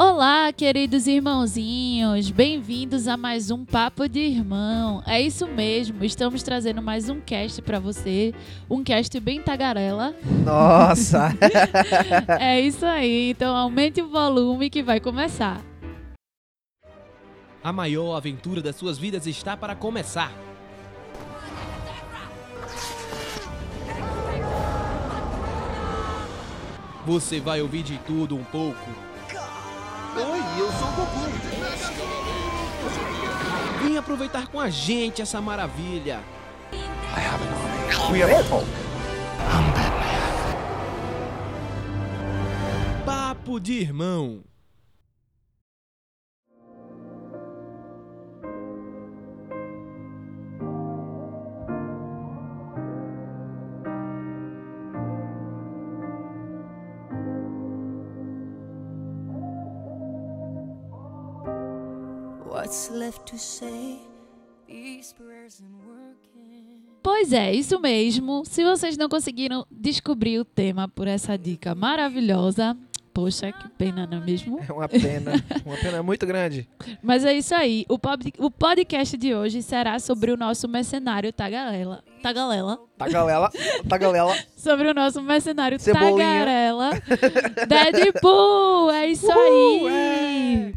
Olá, queridos irmãozinhos, bem-vindos a mais um Papo de Irmão. É isso mesmo, estamos trazendo mais um cast para você, um cast bem tagarela. Nossa! é isso aí, então aumente o volume que vai começar. A maior aventura das suas vidas está para começar. Você vai ouvir de tudo um pouco. Goku. Vem aproveitar com a gente essa maravilha. We are Apple. Papo de irmão. What's left to say? These prayers Pois é, isso mesmo. Se vocês não conseguiram descobrir o tema por essa dica maravilhosa, poxa, que pena, não é mesmo? É uma pena, uma pena muito grande. Mas é isso aí. O, pod- o podcast de hoje será sobre o nosso mercenário Tagalela. Tagalela. Tagalela, tagalela. Sobre o nosso mercenário Cebolinha. Tagarela. Deadpool! É isso aí! Uhul, é.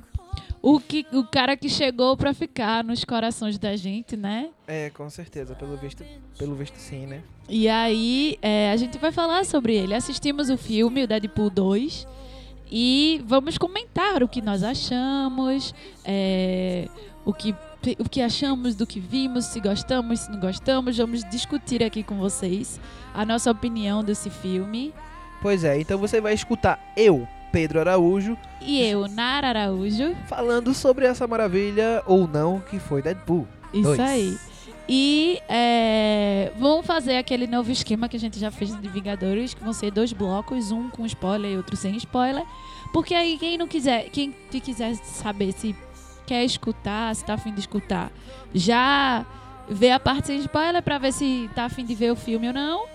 O, que, o cara que chegou pra ficar nos corações da gente, né? É, com certeza, pelo visto, pelo visto sim, né? E aí, é, a gente vai falar sobre ele. Assistimos o filme, o Deadpool 2, e vamos comentar o que nós achamos, é, o, que, o que achamos do que vimos, se gostamos, se não gostamos. Vamos discutir aqui com vocês a nossa opinião desse filme. Pois é, então você vai escutar eu, Pedro Araújo, E eu, Nara Araújo. falando sobre essa maravilha ou não que foi Deadpool. Isso Dois. aí. E é, vamos fazer aquele novo esquema que a gente já fez de Vingadores, que vão ser dois blocos, um com spoiler e outro sem spoiler. Porque aí quem não quiser, quem quiser saber se quer escutar, se tá afim de escutar, já vê a parte sem spoiler pra ver se tá afim de ver o filme ou não.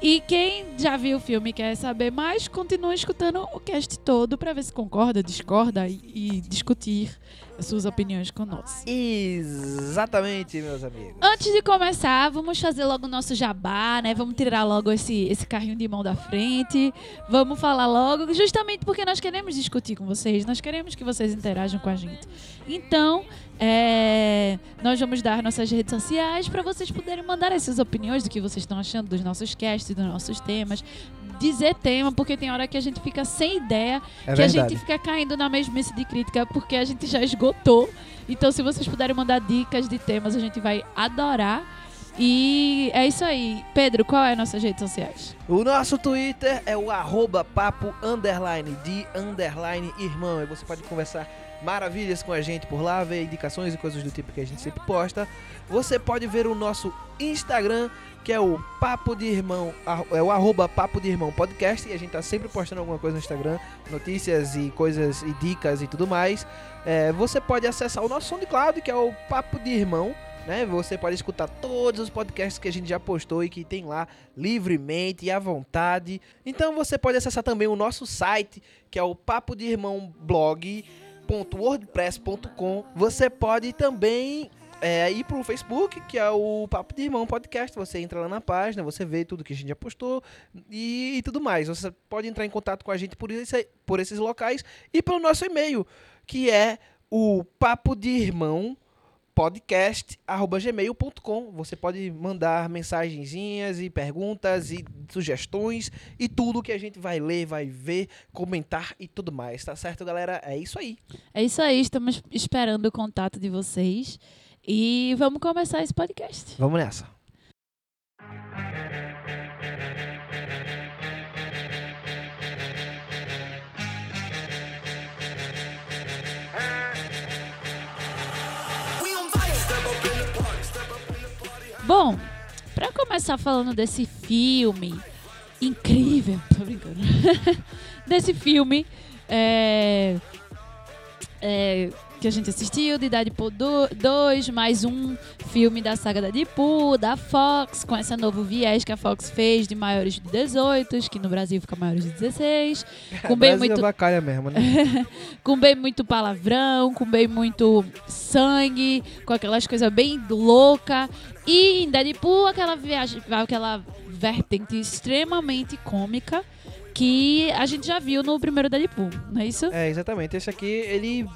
E quem já viu o filme e quer saber mais, continua escutando o cast todo pra ver se concorda, discorda e, e discutir as suas opiniões conosco. Exatamente, meus amigos. Antes de começar, vamos fazer logo o nosso jabá, né? Vamos tirar logo esse, esse carrinho de mão da frente. Vamos falar logo, justamente porque nós queremos discutir com vocês, nós queremos que vocês interajam com a gente. Então, é, nós vamos dar nossas redes sociais para vocês poderem mandar as suas opiniões do que vocês estão achando dos nossos casts, dos nossos temas. Dizer tema, porque tem hora que a gente fica sem ideia É que a verdade. gente fica caindo na mesmice de crítica porque a gente já esgotou. Então, se vocês puderem mandar dicas de temas, a gente vai adorar. E é isso aí. Pedro, qual é as nossas redes sociais? O nosso Twitter é o arroba papo underline de underline irmão. E você pode conversar maravilhas com a gente por lá, ver indicações e coisas do tipo que a gente sempre posta. Você pode ver o nosso Instagram, que é o Papo de Irmão, é o arroba Papo de Irmão Podcast. E a gente tá sempre postando alguma coisa no Instagram, notícias e coisas e dicas e tudo mais. É, você pode acessar o nosso SoundCloud, que é o Papo de Irmão. Né? Você pode escutar todos os podcasts que a gente já postou e que tem lá livremente e à vontade. Então você pode acessar também o nosso site, que é o papo de irmão blog.wordpress.com. Você pode também é, ir pro Facebook, que é o Papo de Irmão Podcast. Você entra lá na página, você vê tudo que a gente já postou e, e tudo mais. Você pode entrar em contato com a gente por, esse, por esses locais e pelo nosso e-mail, que é o papo de irmão podcast@gmail.com. Você pode mandar mensagenzinhas e perguntas e sugestões e tudo que a gente vai ler, vai ver, comentar e tudo mais, tá certo, galera? É isso aí. É isso aí, estamos esperando o contato de vocês. E vamos começar esse podcast. Vamos nessa. Bom, pra começar falando desse filme incrível, tô brincando, desse filme, é, é, que a gente assistiu, de Deadpool 2, mais um filme da saga da Deadpool, da Fox, com esse novo viés que a Fox fez de maiores de 18, que no Brasil fica maiores de 16, com bem Brasil muito avacalha mesmo, né? com bem muito palavrão, com bem muito sangue, com aquelas coisas bem louca. E em Deadpool, aquela viagem, aquela vertente extremamente cômica que a gente já viu no primeiro Deadpool, não é isso? É, exatamente. Esse aqui, ele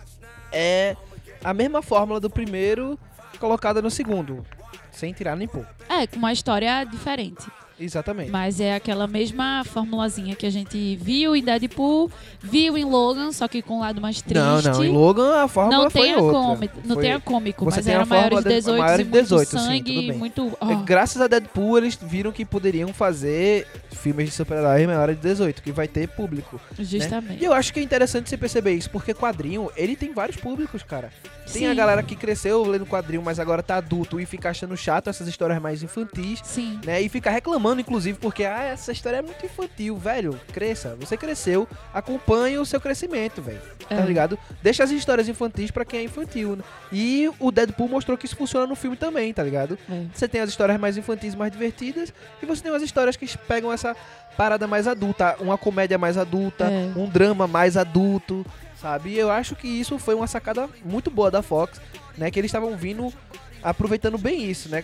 é a mesma fórmula do primeiro colocada no segundo. Sem tirar nem pôr. É, com uma história diferente. Exatamente. Mas é aquela mesma formulazinha que a gente viu em Deadpool, viu em Logan, só que com um lado mais triste. Não, não. Em Logan a fórmula não foi tem a outra. cômico, não Foi- tem a cômico, Você mas tem a era fórmula de de- 18 maior e de muito 18, sim, sangue, bem. muito... Ó. Graças a Deadpool, eles viram que poderiam fazer filmes de super-herói maior de 18, que vai ter público. Justamente. E eu acho que é interessante você perceber isso, porque quadrinho, ele tem vários públicos, cara. Tem a Sim. galera que cresceu lendo quadrinho, mas agora tá adulto e fica achando chato essas histórias mais infantis. Sim. Né, e fica reclamando, inclusive, porque ah, essa história é muito infantil, velho. Cresça. Você cresceu, acompanhe o seu crescimento, velho. Tá É. ligado? Deixa as histórias infantis pra quem é infantil, né? E o Deadpool mostrou que isso funciona no filme também, tá ligado? É. Você tem as histórias mais infantis, mais divertidas, e você tem as histórias que pegam essa parada mais adulta, uma comédia mais adulta, É. um drama mais adulto, sabe? E eu acho que isso foi uma sacada muito boa da Fox, né? Que eles estavam vindo aproveitando bem isso, né?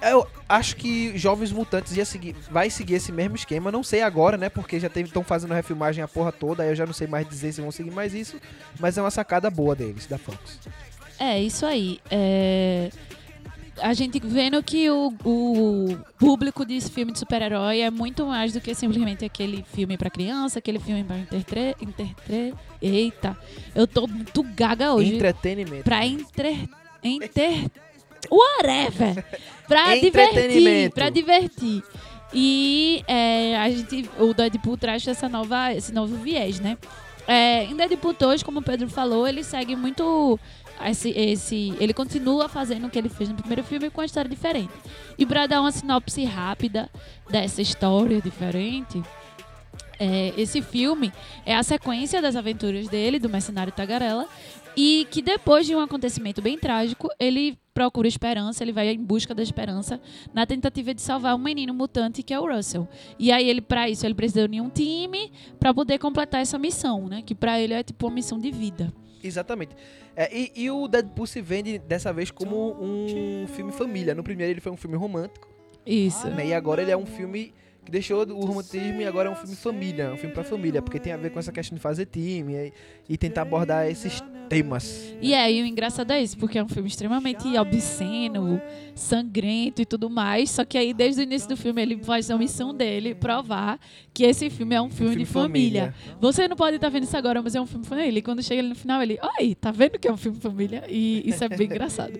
Eu acho que Jovens Mutantes ia seguir, vai seguir esse mesmo esquema, não sei agora, né? Porque já estão fazendo refilmagem a porra toda, aí eu já não sei mais dizer se vão seguir mais isso, mas é uma sacada boa deles, da Fox. É, isso aí. É, A gente vendo que o, o público desse filme de super-herói é muito mais do que simplesmente aquele filme pra criança, aquele filme pra intertre... intertre... Eita, eu tô muito gaga hoje. Entretenimento. Pra inter... inter... Whatever! Pra divertir, pra divertir. E é, a gente, o Deadpool traz essa nova, esse novo viés, né? É, em Deadpool 2, como o Pedro falou, ele segue muito esse, esse... Ele continua fazendo o que ele fez no primeiro filme com uma história diferente. E pra dar uma sinopse rápida dessa história diferente... é, esse filme é a sequência das aventuras dele, do mercenário Tagarela, e que depois de um acontecimento bem trágico, ele procura esperança, ele vai em busca da esperança na tentativa de salvar um menino mutante que é o Russell. E aí ele para isso ele precisa unir um time para poder completar essa missão, né? Que para ele é tipo uma missão de vida. Exatamente. É, e, e o Deadpool se vende dessa vez como um filme família. No primeiro ele foi um filme romântico, Isso. né? E agora ele é um filme que deixou o romantismo e agora é um filme família, um filme pra família, porque tem a ver com essa questão de fazer time e, e tentar abordar esses temas. E aí o engraçado é isso, porque é um filme extremamente obsceno, sangrento e tudo mais. Só que aí desde o início do filme ele faz a missão dele provar que esse filme é um filme, de família. Você não pode estar vendo isso agora, mas é um filme família. E quando chega ele no final, ele, oi, tá vendo que é um filme família? E isso é bem engraçado.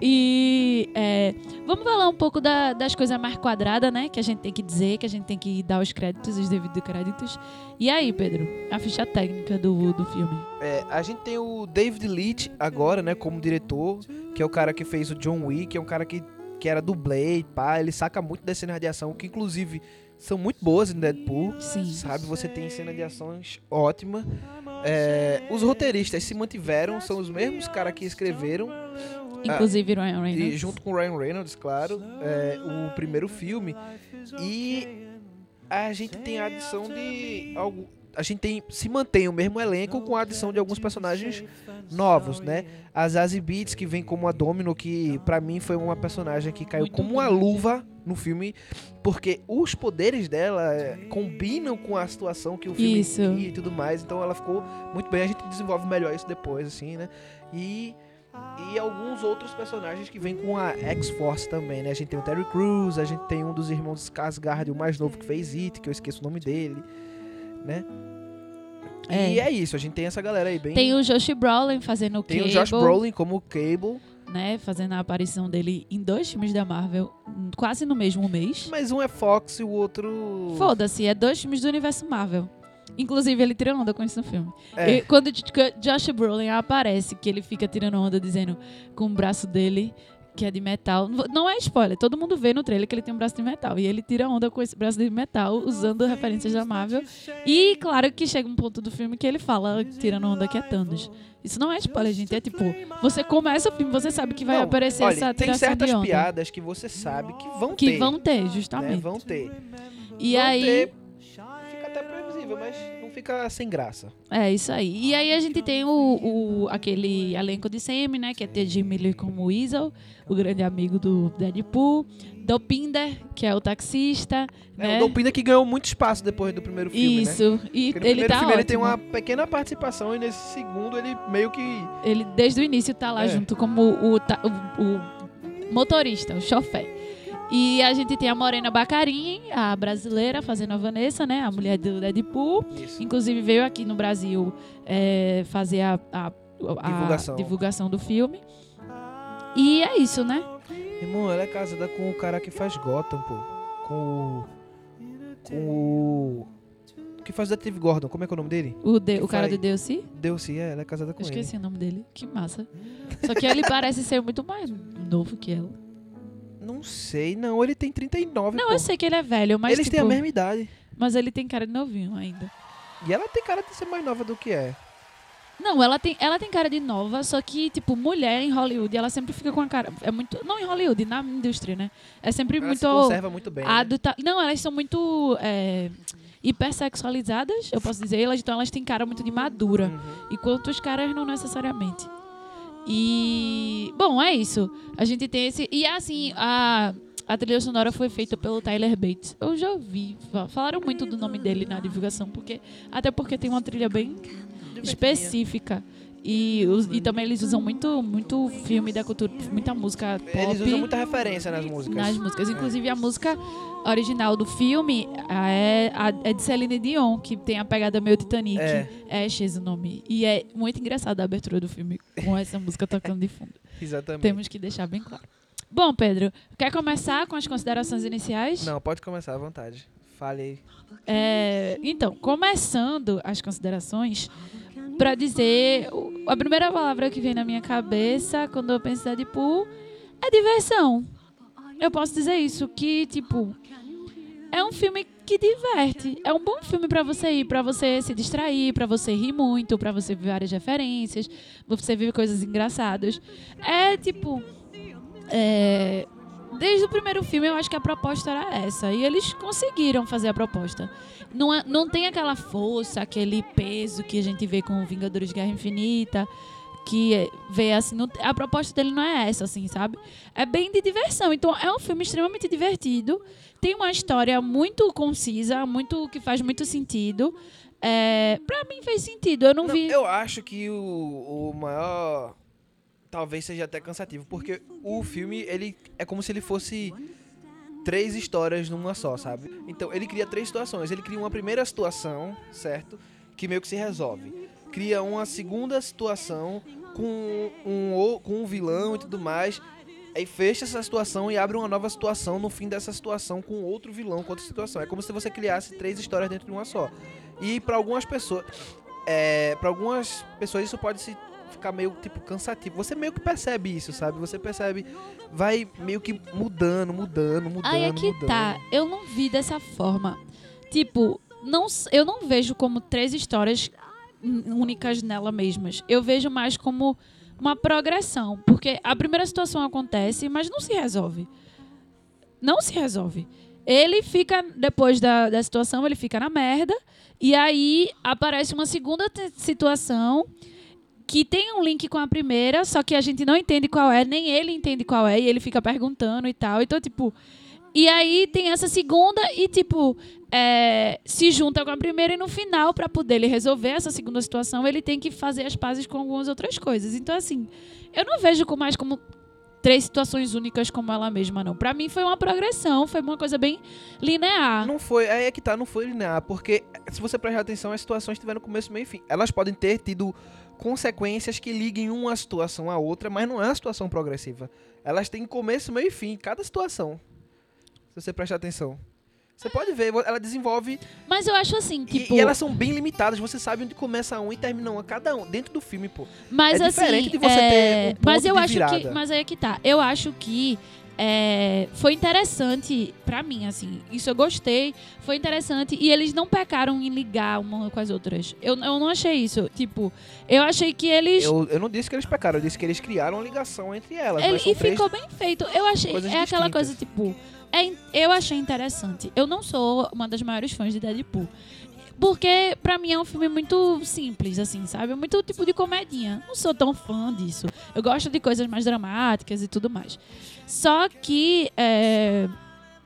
E é, vamos falar um pouco da- das coisas mais quadradas, né? Que a gente tem que dizer, que a gente tem que dar os créditos, os devidos créditos. E aí, Pedro, a ficha técnica do, do filme? É, a gente tem o David Leitch agora, né, como diretor, que é o cara que fez o John Wick, é um cara que, que era dublê e pá, ele saca muito das cenas de ação, que inclusive são muito boas em Deadpool. Sim. Sabe, você tem cena de ações ótima. É, os roteiristas se mantiveram, são os mesmos caras que escreveram, Inclusive Ryan e Reynolds. junto com o Ryan Reynolds, claro, é, o primeiro filme. E a gente tem a adição de algo. A gente tem, se mantém o mesmo elenco com a adição de alguns personagens novos, né? A Zazie Beetz, que vem como a Domino, que pra mim foi uma personagem que caiu como uma luva no filme, porque os poderes dela é, combinam com a situação que o filme Isso. e tudo mais. Então ela ficou muito bem. A gente desenvolve melhor isso depois, assim, né? E e alguns outros personagens que vêm com a X-Force também, né? A gente tem o Terry Crews, a gente tem um dos irmãos Skarsgård, o mais novo que fez It, que eu esqueço o nome dele, né? É. E é isso, a gente tem essa galera aí bem... Tem o Josh Brolin fazendo o Tem Cable, o Josh Brolin como Cable, né? Fazendo a aparição dele em dois filmes da Marvel, quase no mesmo mês. mas um é Fox e o outro... Foda-se, é dois filmes do universo Marvel. Inclusive, ele tira onda com isso no filme. É. E quando Josh Brolin aparece, que ele fica tirando onda, dizendo com o braço dele que é de metal. Não é spoiler, todo mundo vê no trailer que ele tem um braço de metal. E ele tira onda com esse braço de metal, usando referências da Marvel. E claro que chega um ponto do filme que ele fala, tirando onda que é Thanos. Isso não é spoiler, gente. É tipo, você começa o filme, você sabe que vai Não, aparecer olha, essa tem certas piadas que você sabe que vão que ter. vão ter, né? justamente. Vão ter. E Vão aí. ter. Mas não fica sem graça. É isso aí. E aí a gente tem o, o- aquele elenco de semi, né? Que é ter Jimmy Lee como Weasel, o grande amigo do Deadpool. Dopinder, que é o taxista. É, né? o Dopina que ganhou muito espaço depois do primeiro filme, né? Isso. E Porque no ele primeiro tá filme ótimo. ele tem uma pequena participação e nesse segundo ele meio que. Ele, desde o início, tá lá É. junto como o, o- o motorista, o chofer. E a gente tem a Morena Bacarin, a brasileira, fazendo a Vanessa, né? A mulher do Deadpool. Isso. Inclusive veio aqui no Brasil é, fazer a, a- a Divulgação. divulgação do filme. E é isso, né? Irmão, ela é casada com o cara que faz Gotham, pô. Com o. Com o. Que faz o Detetive Gordon, como é que é o nome dele? O, de- Que o cara faz- do Deus Deus sim, é, ela é casada com Eu ele. esqueci o nome dele. Que massa. Só que ele parece ser muito mais novo que ela. Não sei, não, ele tem 39, Não, eu sei que ele é velho, mas Eles tipo, têm a mesma idade. mas ele tem cara de novinho ainda. E ela tem cara de ser mais nova do que é. Não, ela tem, ela tem cara de nova, só que, tipo, mulher em Hollywood, ela sempre fica com a cara. É muito. Não em Hollywood, na indústria, né? É sempre Ela muito. se conserva muito bem. né? adulta. Não, elas são muito. É, hipersexualizadas, eu posso dizer. Elas, então elas têm cara muito de madura. Uhum. Enquanto os caras não necessariamente. E. Bom, é isso. A gente tem esse. E assim, a. A trilha sonora foi feita pelo Tyler Bates. Eu já ouvi. fa- Falaram muito do nome dele na divulgação, porque até porque tem uma trilha bem específica. E, os- e também eles usam muito, muito filme da cultura, muita música pop Eles usam muita referência nas músicas. nas músicas. Inclusive a música original do filme a- é, é de Celine Dion, que tem a pegada meio Titanic. É. Ashes o nome. E é muito engraçado a abertura do filme com essa música tocando de fundo. Exatamente. Temos que deixar bem claro. Bom, Pedro, quer começar com as considerações iniciais? Não, pode começar à vontade. Fale aí. É, então, começando as considerações, pra dizer. A primeira palavra que vem na minha cabeça quando eu penso em Deadpool é diversão. Eu posso dizer isso, que, tipo. É um filme que diverte. É um bom filme pra você ir, pra você se distrair, pra você rir muito, pra você ver várias referências, pra você ver coisas engraçadas. É tipo. é, desde o primeiro filme eu acho que a proposta era essa. E eles conseguiram fazer a proposta. Não, é- não tem aquela força, aquele peso que a gente vê com Vingadores de Guerra Infinita. Que é- vê assim. não- a proposta dele não é essa, assim, sabe? É bem de diversão. Então é um filme extremamente divertido. Tem uma história muito concisa, muito que faz muito sentido. É, pra mim fez sentido. Eu não, Não, vi. eu acho que o, o maior. Talvez seja até cansativo, porque o filme, ele é como se ele fosse três histórias numa só, sabe? Então, ele cria três situações. Ele cria uma primeira situação, certo? Que meio que se resolve. Cria uma segunda situação com um, com um vilão e tudo mais. Aí fecha essa situação e abre uma nova situação no fim dessa situação com outro vilão, com outra situação. É como se você criasse três histórias dentro de uma só. E para algumas pessoas, é, para algumas pessoas isso pode se ficar meio tipo cansativo. Você meio que percebe isso, sabe? Você percebe, vai meio que mudando, mudando, mudando, Aí é que mudando. tá. Eu não vi dessa forma. Tipo, não, eu não vejo como três histórias únicas nela mesmas. Eu vejo mais como uma progressão. Porque a primeira situação acontece, mas não se resolve. Não se resolve. Ele fica, depois da, da situação, ele fica na merda. E aí aparece uma segunda situação que tem um link com a primeira, só que a gente não entende qual é, nem ele entende qual é, e ele fica perguntando e tal. Então, tipo. E aí tem essa segunda e, tipo, é, se junta com a primeira e no final, pra poder ele resolver essa segunda situação, ele tem que fazer as pazes com algumas outras coisas. Então, assim, eu não vejo com mais como três situações únicas como ela mesma, não. Pra mim foi uma progressão, foi uma coisa bem linear. Não foi, é que tá, não foi linear, porque se você prestar atenção, as situações tiveram começo, meio e fim. Elas podem ter tido consequências que liguem uma situação à outra, mas não é uma situação progressiva. Elas têm começo, meio e fim, cada situação. Se você prestar atenção. Você pode ver, ela desenvolve. Mas eu acho assim, e- tipo. e, elas são bem limitadas. Você sabe onde começa um e termina uma, cada um, dentro do filme, pô. Mas É assim, diferente de você é, ter um ponto mas eu acho virada. que, mas aí é que tá. Eu acho que é, foi interessante pra mim, assim. Isso eu gostei, foi interessante e eles não pecaram em ligar uma com as outras. Eu, eu não achei isso. Tipo, eu achei que eles Eu, eu não disse que eles pecaram, eu disse que eles criaram uma ligação entre elas. Ele, e ficou bem feito. Eu achei. É aquela distintas. coisa, tipo. é eu achei interessante. Eu não sou uma das maiores fãs de Deadpool. Porque, pra mim, é um filme muito simples, assim, sabe? É muito tipo de comedinha. Não sou tão fã disso. Eu gosto de coisas mais dramáticas e tudo mais. Só que. é,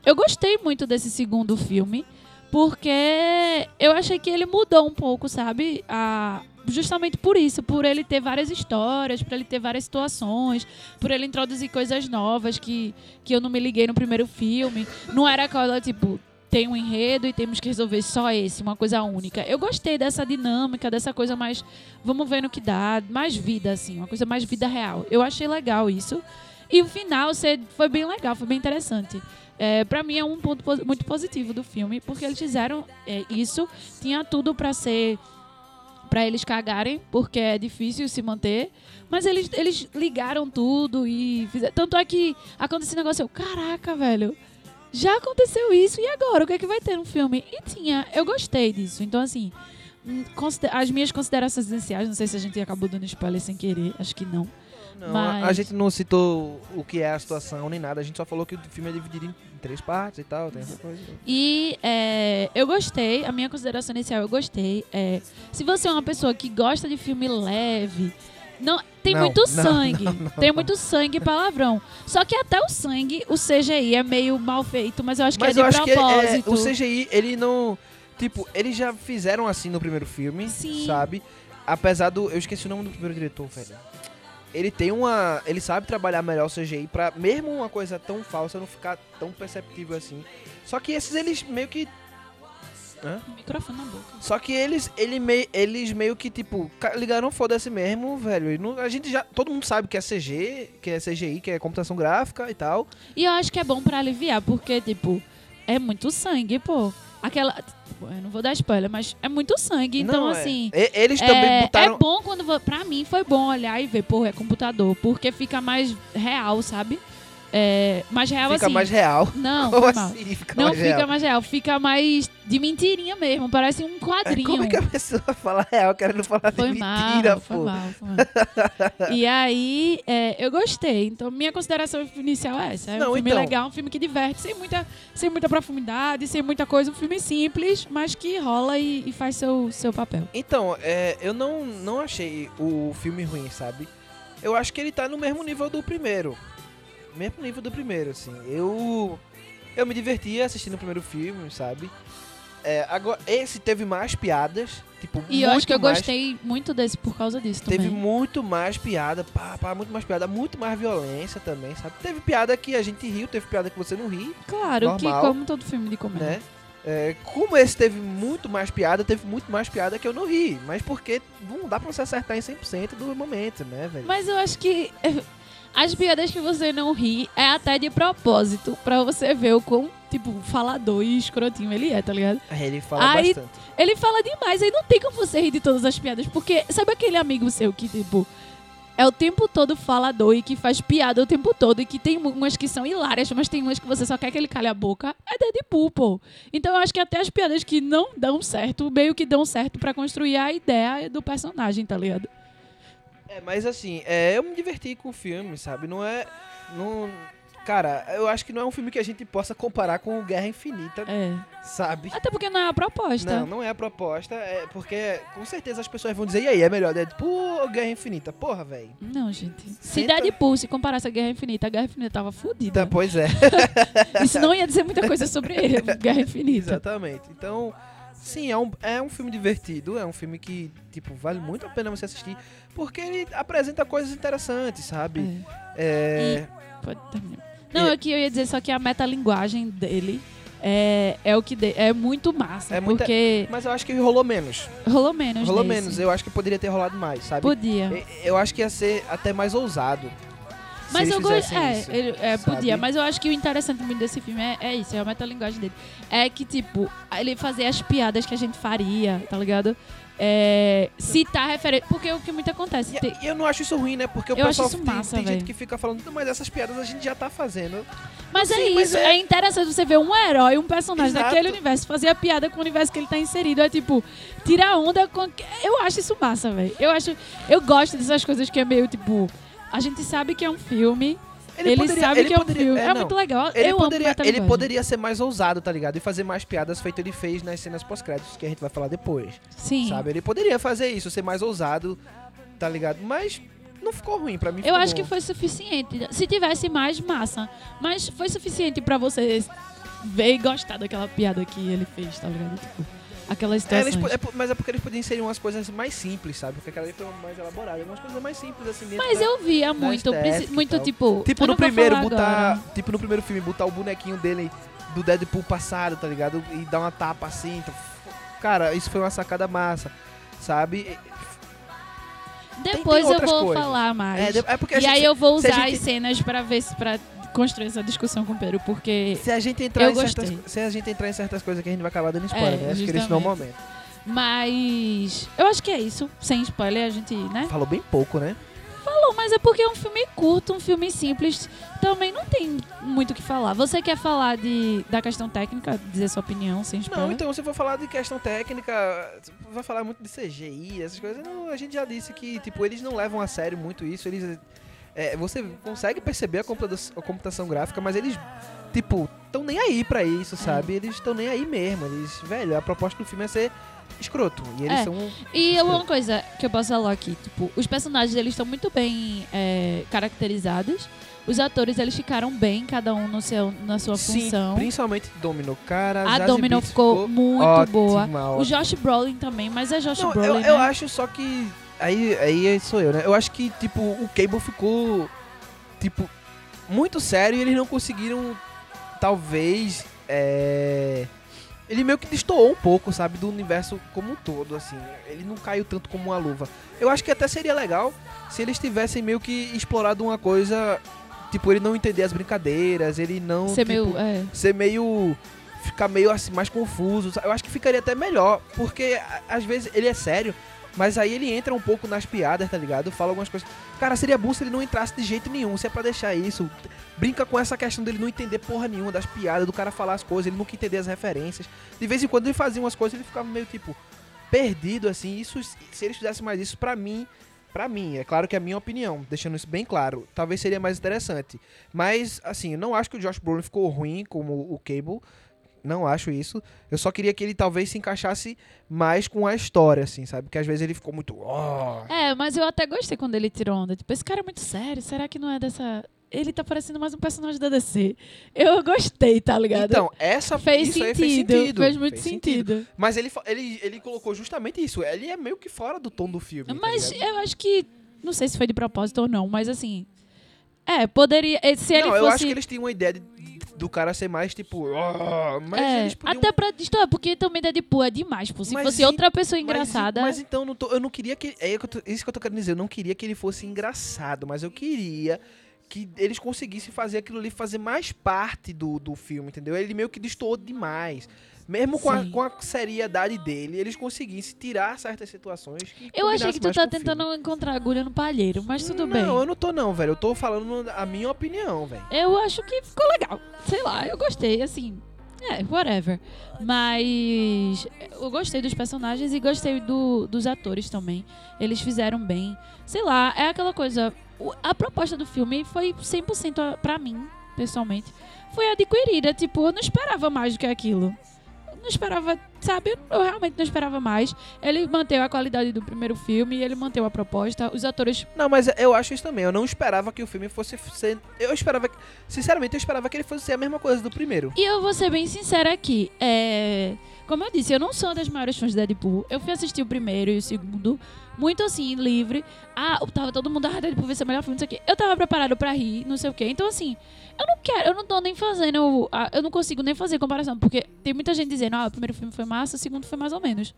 eu gostei muito desse segundo filme. Porque eu achei que ele mudou um pouco, sabe? A, justamente por isso, por ele ter várias histórias, por ele ter várias situações, por ele introduzir coisas novas que, que eu não me liguei no primeiro filme. Não era aquela, tipo, tem um enredo e temos que resolver só esse, uma coisa única. Eu gostei dessa dinâmica, dessa coisa mais. Vamos ver no que dá, mais vida, assim, uma coisa mais vida real. Eu achei legal isso. E o final foi bem legal, foi bem interessante. É, para mim é um ponto muito positivo do filme, porque eles fizeram é, isso, tinha tudo pra ser pra eles cagarem, porque é difícil se manter, mas eles, eles ligaram tudo e fizeram. Tanto é que aconteceu esse negócio, eu, caraca, velho, já aconteceu isso, e agora? O que é que vai ter no filme? E tinha, eu gostei disso. Então, assim, hum, as minhas considerações iniciais, não sei se a gente acabou dando spoiler sem querer, acho que não. Não, Mas- a, a gente não citou o que é a situação nem nada, a gente só falou que o filme é dividido em, em três partes e tal, tem essa coisa. E é, eu gostei, a minha consideração inicial eu gostei. É, se você é uma pessoa que gosta de filme leve, não tem Não, muito não, sangue, não, tem muito sangue e palavrão. Só que até o sangue, o CGI é meio mal feito, mas eu acho Mas que é de é- é, propósito. o CGI, ele não. Tipo, eles já fizeram assim no primeiro filme, Sim. sabe? Apesar do. Eu esqueci o nome do primeiro diretor, velho. Ele tem uma. Ele sabe trabalhar melhor o CGI pra mesmo uma coisa tão falsa não ficar tão perceptível assim. Só que esses eles meio que. Microfone na boca. Só que eles, ele mei- eles meio que, tipo, ligaram foda-se mesmo, velho. Não- a gente já. Todo mundo sabe que é CG, que é CGI, que é computação gráfica e tal. E eu acho que é bom pra aliviar, porque, tipo, é muito sangue, pô. Aquela. tipo, eu não vou dar spoiler, mas é muito sangue. Então, Não, é. assim. E- Eles também É, botaram. é bom quando. Pra mim foi bom olhar e ver, pô, é computador. Porque fica mais real, sabe? É, mais real Fica assim. mais real. Não, Como assim? Fica Não mais fica real? mais real, fica mais de mentirinha mesmo. Parece um quadrinho. Como é que a pessoa fala real querendo falar Foi de mal, mentira, foi pô? mal, foi mal. e aí, é, eu gostei. Então, minha consideração inicial é essa. É Não, um filme então. legal, um filme que diverte, sem muita, sem muita profundidade, sem muita coisa. Um filme simples, mas que rola e, e faz seu, seu papel. Então, é, eu não, não achei o filme ruim, sabe? Eu acho que ele tá no mesmo nível do primeiro. Mesmo nível do primeiro, assim. Eu. Eu me diverti assistindo o primeiro filme, sabe? É, agora, esse teve mais piadas. Tipo, E eu acho que eu mais- gostei muito desse por causa disso Teve também. muito mais piada, pá, pá, muito mais piada, muito mais violência também, sabe? Teve piada que a gente riu, teve piada que você não ri, Claro que, normal, como todo filme de comédia. né? É, como esse teve muito mais piada, teve muito mais piada que eu não ri. Mas porque não dá pra você acertar em 100% do momento, né, velho? Mas eu acho que as piadas que você não ri é até de propósito, pra você ver o quão, tipo, falador e escrotinho ele é, tá ligado? Aí ele fala Aí- bastante. Ele fala demais, aí não tem como você rir de todas as piadas, porque sabe aquele amigo seu que, tipo, é o tempo todo falador e que faz piada o tempo todo e que tem umas que são hilárias, mas tem umas que você só quer que ele cale a boca, é Deadpool, pô. Então eu acho que até as piadas que não dão certo, meio que dão certo pra construir a ideia do personagem, tá ligado? É, mas assim, é, eu me diverti com o filme, sabe? Não é. Não, cara, eu acho que não é um filme que a gente possa comparar com Guerra Infinita, É. sabe? Até porque não é a proposta. Não, não é a proposta, é porque com certeza as pessoas vão dizer, e aí, é melhor Deadpool ou Guerra Infinita? Porra, velho. Não, gente. Se Senta- Deadpool se comparasse a Guerra Infinita, a Guerra Infinita tava fodida. Tá, pois é. Isso não ia dizer muita coisa sobre ele, Guerra Infinita. Exatamente. Então, sim, é um, é um filme divertido, é um filme que, tipo, vale muito a pena você assistir, porque ele apresenta coisas interessantes, sabe? É. Pode terminar. Não, é que eu ia dizer só que a metalinguagem dele é, é o que de- é muito massa. É muita- Porque Mas eu acho que rolou menos. rolou menos. rolou nesse. menos. Eu acho que poderia ter rolado mais, sabe? Podia. E- Eu acho que ia ser até mais ousado. Mas eu gosto. É, isso, ele, é, podia. Mas eu acho que o interessante muito desse filme é, é isso, é a metalinguagem dele. É que, tipo, ele fazia as piadas que a gente faria, tá ligado? É, citar referência. Porque é o que muito acontece. E, tem- eu não acho isso ruim, né? Porque o Eu acho pessoal isso tem, massa, tem gente velho. que fica falando, "Não, mas essas piadas a gente já tá fazendo. Mas é Sim, isso, mas é... é- interessante você ver um herói, um personagem Exato. daquele universo, fazer a piada com o universo que ele tá inserido. É tipo, tirar onda com. Eu acho isso massa, velho. Eu acho. Eu gosto dessas coisas que é meio tipo. A gente sabe que é um filme. Ele, sabe ele que é um poderia- filme. É, não. muito legal. Ele eu poderia, amo ele poderia ser mais ousado, tá ligado? E fazer mais piadas feito ele fez nas cenas pós-créditos, que a gente vai falar depois. Sim. Sabe? Ele poderia fazer isso, ser mais ousado, tá ligado? Mas não ficou ruim pra mim. Eu acho bom. que foi suficiente. Se tivesse mais, massa. Mas foi suficiente pra você ver e gostar daquela piada que ele fez, tá ligado? Tipo, aquela É, situação. é mas é porque eles podiam inserir umas coisas mais simples, sabe? Porque aquela ali foi mais elaborada. Umas coisas mais simples, assim, dentro Mas da- eu via muito, muito tipo. Tipo, eu no primeiro, botar. agora. Tipo, no primeiro filme, botar o bonequinho dele do Deadpool passado, tá ligado? E dar uma tapa assim. então, cara, isso foi uma sacada massa, sabe? Depois tem eu outras vou coisas. falar mais. É, é porque e gente- aí eu vou usar gente- as cenas pra ver se pra construir essa discussão com o Pedro, porque. Se a gente entrar em certas, se a gente entrar em certas coisas que a gente vai acabar dando spoiler, É, né? Acho que esse não é o momento. Mas. Eu acho que é isso. Sem spoiler, a gente, né? Falou bem pouco, né? Falou, mas é porque é um filme curto, um filme simples. Também não tem muito o que falar. Você quer falar de, da questão técnica, dizer sua opinião sem spoiler? Não, então se for falar de questão técnica, vai falar muito de CGI, essas coisas. Não, a gente já disse que, tipo, eles não levam a sério muito isso. Eles. É, você consegue perceber a computação, a computação gráfica, mas eles, tipo, estão nem aí pra isso, sabe? Eles estão nem aí mesmo. Eles, velho, a proposta do filme é ser escroto. E eles É. são. E uma coisa que eu posso falar aqui, tipo, os personagens eles estão muito bem é, caracterizados. Os atores eles ficaram bem, cada um no seu, na sua Sim, função. principalmente Domino. Cara, A Zazie Domino Beetz ficou muito ótima, boa. ótima. O Josh Brolin também, mas é Josh Não, Brolin, eu, né? eu acho só que. Aí, aí sou eu, né? Eu acho que, tipo, o Cable ficou, tipo, muito sério e eles não conseguiram, talvez, é... Ele meio que destoou um pouco, sabe, do universo como um todo, assim. Ele não caiu tanto como uma luva. Eu acho que até seria legal se eles tivessem meio que explorado uma coisa, tipo, ele não entender as brincadeiras, ele não, Ser tipo, meio. É. ser meio. ficar meio assim, mais confuso. Eu acho que ficaria até melhor, porque às vezes ele é sério, mas aí ele entra um pouco nas piadas, tá ligado? Fala algumas coisas. Cara, seria bom se ele não entrasse de jeito nenhum, se é pra deixar isso. Brinca com essa questão dele não entender porra nenhuma das piadas, do cara falar as coisas, ele nunca entender as referências. De vez em quando ele fazia umas coisas, ele ficava meio tipo perdido assim. Isso se eles fizessem mais isso pra mim, Pra mim, é claro que é a minha opinião, deixando isso bem claro, talvez seria mais interessante. Mas, assim, eu não acho que o Josh Brolin ficou ruim como o Cable. Não acho isso. Eu só queria que ele talvez se encaixasse mais com a história, assim, sabe? Porque às vezes ele ficou muito. "Oh". É, mas eu até gostei quando ele tirou onda. Tipo, esse cara é muito sério. Será que não é dessa. Ele tá parecendo mais um personagem da DC. Eu gostei, tá ligado? Então, essa fez isso sentido, fez sentido. Fez muito fez sentido. Mas ele, ele, ele colocou justamente isso. Ele é meio que fora do tom do filme. tá Mas ligado? eu acho que. Não sei se foi de propósito ou não, mas assim. É, poderia. Se ele não, fosse. eu acho que eles tinham uma ideia de- de- do cara ser mais tipo. "Oh", mas é, podiam. até pra destoar, porque também Deadpool é demais, pô. Se Mas fosse outra pessoa Mas- engraçada. Mas, então não tô- eu não queria que. É tô- isso que eu tô querendo dizer. Eu não queria que ele fosse engraçado, mas eu queria que eles conseguissem fazer aquilo ali fazer mais parte do, do filme, entendeu? Ele meio que destoou demais. Mesmo com a, com a seriedade dele, eles conseguissem tirar certas situações que eu achei que tu tá com o filme. tentando encontrar agulha no palheiro, mas tudo bem. Não, eu não tô não, velho. Eu tô falando a minha opinião, velho. Eu acho que ficou legal. Sei lá, eu gostei, assim. É, whatever. Mas eu gostei dos personagens e gostei do- dos atores também. Eles fizeram bem. Sei lá, é aquela coisa. A proposta do filme foi 100% a- pra mim, pessoalmente. Foi adquirida. Tipo, eu não esperava mais do que aquilo. Não esperava, sabe? Eu realmente não esperava mais. Ele manteve a qualidade do primeiro filme, ele manteve a proposta. Os atores Não, mas eu acho isso também. Eu não esperava que o filme fosse ser. Eu esperava. que- Sinceramente, eu esperava que ele fosse ser a mesma coisa do primeiro. E eu vou ser bem sincera aqui. É... Como eu disse, eu não sou uma das maiores fãs de Deadpool. Eu fui assistir o primeiro e o segundo, muito assim, livre. Ah, tava todo mundo, ah, Deadpool vai ser o melhor filme, não sei o quê. Eu tava preparado pra rir, não sei o quê. Então, assim, eu não quero, eu não tô nem fazendo. Eu não consigo nem fazer comparação, porque tem muita gente dizendo, ah, o primeiro filme foi massa, o segundo foi mais ou menos.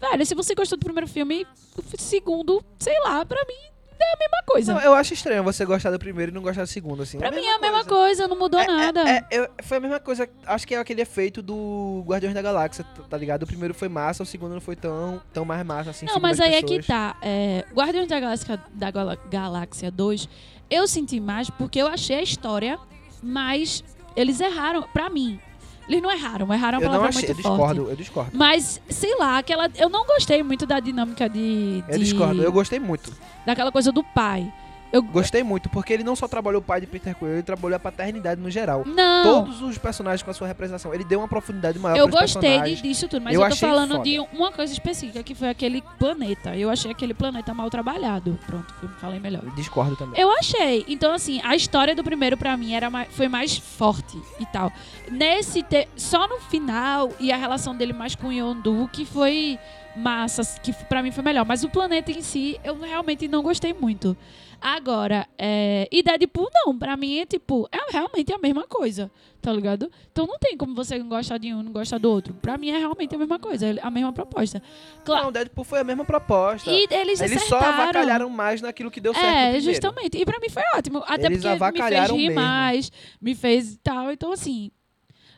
Velho, se você gostou do primeiro filme, o segundo, sei lá, pra mim, mesma coisa. Não, eu acho estranho você gostar do primeiro e não gostar do segundo, assim. pra mim é a mesma coisa, não mudou É, é, nada. é, foi a mesma coisa, acho que é aquele efeito do Guardiões da Galáxia, tá ligado? O primeiro foi massa, o segundo não foi tão, tão mais massa, assim. Não, mas as aí é que pessoas. tá. É, Guardiões da Galáxia, da Galáxia 2, eu senti mais porque eu achei a história, mas eles erraram, pra mim. Eles não erraram, erraram a Eu não palavra achei, eu muito forte. discordo, eu discordo. Mas, sei lá, aquela. Eu não gostei muito da dinâmica de. Eu de- discordo, eu gostei muito. Daquela coisa do pai. Eu, Gostei muito, porque ele não só trabalhou o pai de Peter Quill, ele trabalhou a paternidade no geral. não. Todos os personagens com a sua representação, ele deu uma profundidade maior Eu gostei de- disso tudo, mas Eu eu, tô falando foda. de uma coisa específica, que foi aquele planeta. Eu achei aquele planeta mal trabalhado. Pronto, eu falei melhor. Discordo também. Eu achei. Então, assim, a história do primeiro pra mim era mais, foi mais forte e tal. Nesse, te- só no final, e a relação dele mais com o Yondu, que foi massa, que pra mim foi melhor. Mas o planeta em si, eu realmente não gostei muito. Agora, é... e Deadpool não, pra mim é tipo, é realmente a mesma coisa, tá ligado? Então não tem como você não gostar de um e não gostar do outro. Pra mim é realmente a mesma coisa, é a mesma proposta. Claro. Não, Deadpool foi a mesma proposta. E eles, Eles só avacalharam mais naquilo que deu certo no É, justamente. E pra mim foi ótimo. Até Eles porque me fez rir mesmo. mais, me fez tal. Então, assim.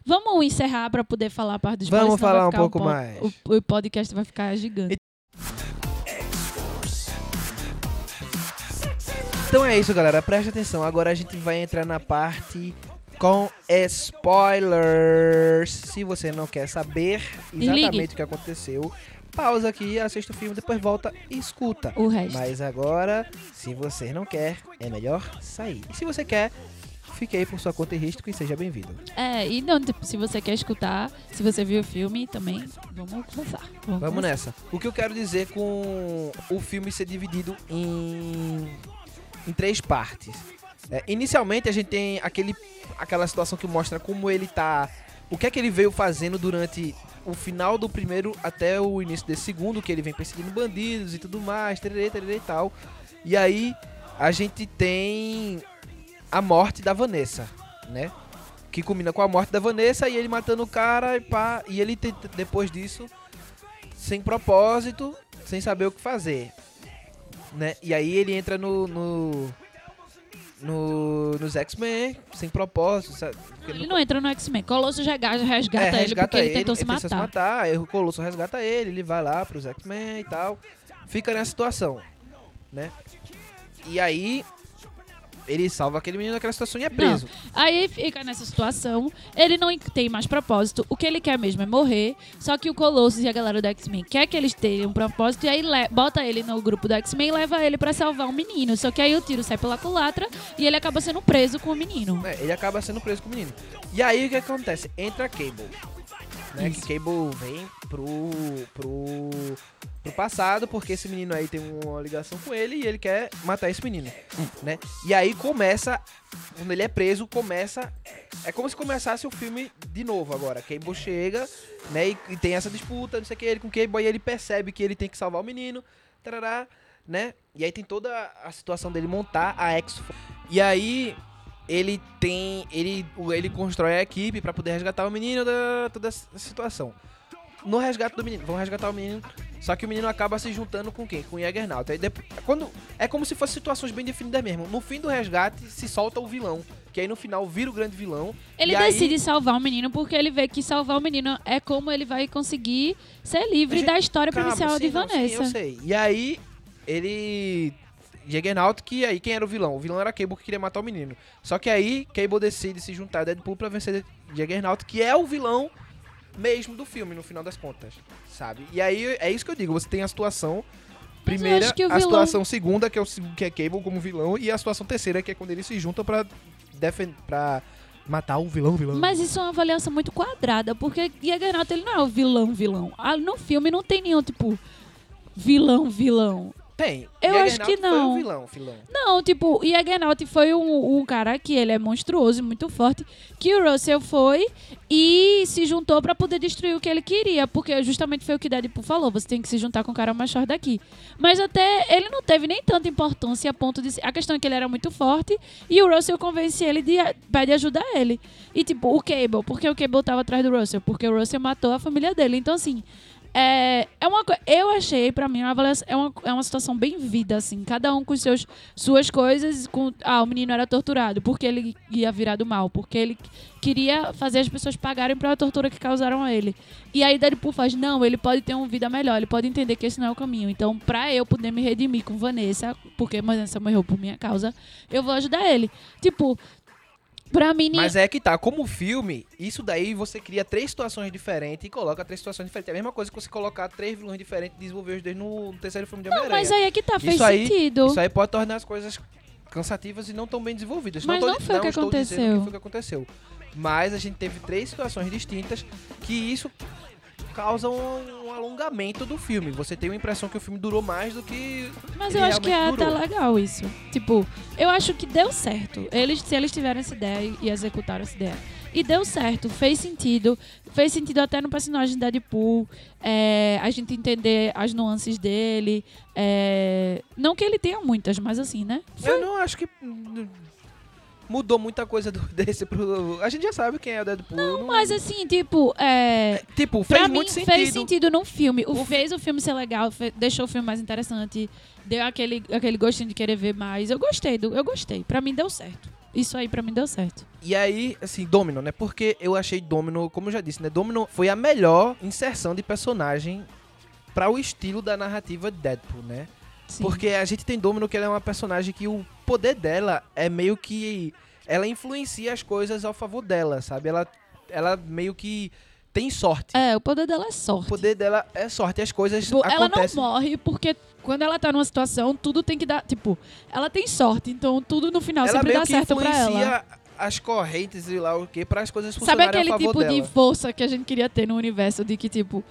Vamos encerrar pra poder falar a parte dos Vamos falar um pouco po- mais. O, o podcast vai ficar gigante. Então é isso, galera. Preste atenção. Agora a gente vai entrar na parte com spoilers. Se você não quer saber exatamente o que aconteceu, pausa aqui, assista o filme, depois volta e escuta. O resto. Mas agora, se você não quer, é melhor sair. E se você quer, fique aí por sua conta e risco e seja bem-vindo. É, e não, tipo, se você quer escutar, se você viu o filme, também vamos começar. Vamos, Vamos começar. nessa. O que eu quero dizer com o filme ser dividido em, em três partes. É, inicialmente a gente tem aquele, aquela situação que mostra como ele tá. O que é que ele veio fazendo durante o final do primeiro até o início desse segundo, que ele vem perseguindo bandidos e tudo mais, tererê, tererê e tal. E aí a gente tem a morte da Vanessa, né? Que combina com a morte da Vanessa e ele matando o cara e pá. E ele depois disso, sem propósito, sem saber o que fazer. Né? E aí ele entra no. no, no- nos X-Men, sem propósito. Sabe? Porque Ele no- não entra no X-Men. Colosso resgata, resgata é, ele porque ele, tentou se ele matar. matar. Aí o Colosso resgata ele, ele vai lá pros X-Men e tal. Fica nessa situação, né? E aí ele salva aquele menino naquela situação e é preso. Aí fica nessa situação, ele não tem mais propósito, o que ele quer mesmo é morrer, só que o Colossus e a galera do X-Men quer que eles tenham um propósito, e aí bota ele no grupo do X-Men e leva ele pra salvar um menino, só que aí o tiro sai pela culatra e ele acaba sendo preso com o menino. É, ele acaba sendo preso com o menino. E aí o que acontece? Entra Cable. Né, que Cable vem pro, pro, pro passado, porque esse menino aí tem uma ligação com ele e ele quer matar esse menino. Né? E aí começa, quando ele é preso, começa. É como se começasse o filme de novo agora. Cable chega, né? E, e tem essa disputa, não sei o que, ele com Cable, e ele percebe que ele tem que salvar o menino, tarará, né? E aí tem toda a situação dele montar a X. E aí ele tem. Ele, ele constrói a equipe pra poder resgatar o menino da toda essa situação. No resgate do menino, vão resgatar o menino. Só que o menino acaba se juntando com quem? Com o Jaggernaut. Aí depois, quando, é como se fossem situações bem definidas mesmo. No fim do resgate, se solta o vilão. Que aí no final vira o grande vilão. Ele E aí- decide salvar o menino porque ele vê que salvar o menino é como ele vai conseguir ser livre Gente, da história Calma, policial sim, de não, sim, Vanessa. eu sei. E aí, ele. Juggernaut, que aí quem era o vilão? O vilão era Cable que queria matar o menino. Só que aí, Cable decide se juntar a Deadpool pra vencer Juggernaut, que é o vilão mesmo do filme, no final das contas. Sabe? E aí, é isso que eu digo. Você tem a situação. Primeira, a vilão- situação segunda, que é, o, que é Cable como vilão, e a situação terceira, que é quando eles se juntam pra, defen pra matar o vilão, vilão. Mas isso é uma avaliação muito quadrada, porque Juggernaut ele não é o vilão, vilão. Ah, No filme não tem nenhum, tipo, vilão, vilão. Tem. Eu acho que não. Foi o vilão, vilão. Não, tipo, o Juggernaut foi um, um cara que ele é monstruoso, muito forte, que o Russell foi e se juntou pra poder destruir o que ele queria, porque justamente foi o que Deadpool falou, você tem que se juntar com o cara mais forte daqui. Mas até ele não teve nem tanta importância a ponto de... A questão é que ele era muito forte e o Russell convence ele de pede ajuda a ele. E tipo, o Cable, porque o Cable tava atrás do Russell? Porque o Russell matou a família dele. Então assim, É, é uma Eu achei, pra mim, uma avaliação, é, uma, é uma situação bem vida, assim. Cada um com seus, suas coisas. Com, ah, o menino era torturado porque ele ia virar do mal. Porque ele queria fazer as pessoas pagarem pela tortura que causaram a ele. E aí Deadpool faz, não, ele pode ter uma vida melhor. Ele pode entender que esse não é o caminho. Então, pra eu poder me redimir com Vanessa, porque Vanessa morreu por minha causa, eu vou ajudar ele. Tipo, pra mim... Mas é que tá, como filme, isso daí você cria três situações diferentes e coloca três situações diferentes. É a mesma coisa que você colocar três vilões diferentes e desenvolver os dois no terceiro filme de Não, Homem-Aranha. mas aí é que tá, fez Isso aí- sentido. Isso aí pode tornar as coisas cansativas e não tão bem desenvolvidas. Mas tô não foi o que aconteceu. que foi o que aconteceu. Mas a gente teve três situações distintas que isso causa um, um alongamento do filme. Você tem uma impressão que o filme durou mais do que Mas eu acho que é realmente até durou. legal isso. Tipo, eu acho que deu certo. Eles, se eles tiveram essa ideia e executaram essa ideia. E deu certo, fez sentido. Fez sentido até no personagem da Deadpool. é, a gente entender as nuances dele. é, não que ele tenha muitas, mas assim, né? Eu não acho que mudou muita coisa do, desse pro. A gente já sabe quem é o Deadpool. Não, Mas assim, tipo, é, tipo, Pra fez mim, muito sentido. fez sentido no filme. O, O fi- fez o filme ser legal, deixou o filme mais interessante, deu aquele, aquele gostinho de querer ver mais. Eu gostei, do, eu gostei. Pra mim deu certo. Isso aí pra mim deu certo. E aí, assim, Domino, né? Porque eu achei Domino, como eu já disse, né? Domino foi a melhor inserção de personagem para o estilo da narrativa de Deadpool, né? Sim. Porque a gente tem Domino que ela é uma personagem que o poder dela é meio que ela influencia as coisas ao favor dela, sabe? Ela ela meio que tem sorte. É, o poder dela é O sorte. poder dela é sorte, as coisas Tipo, ela não acontecem. morre porque quando ela tá numa situação, tudo tem que dar. Tipo, ela tem sorte, então tudo no final ela sempre dá certo pra ela. influencia as correntes e lá o que para as coisas Sabe funcionarem aquele a favor tipo dela. de força que a gente queria ter no universo de que, tipo,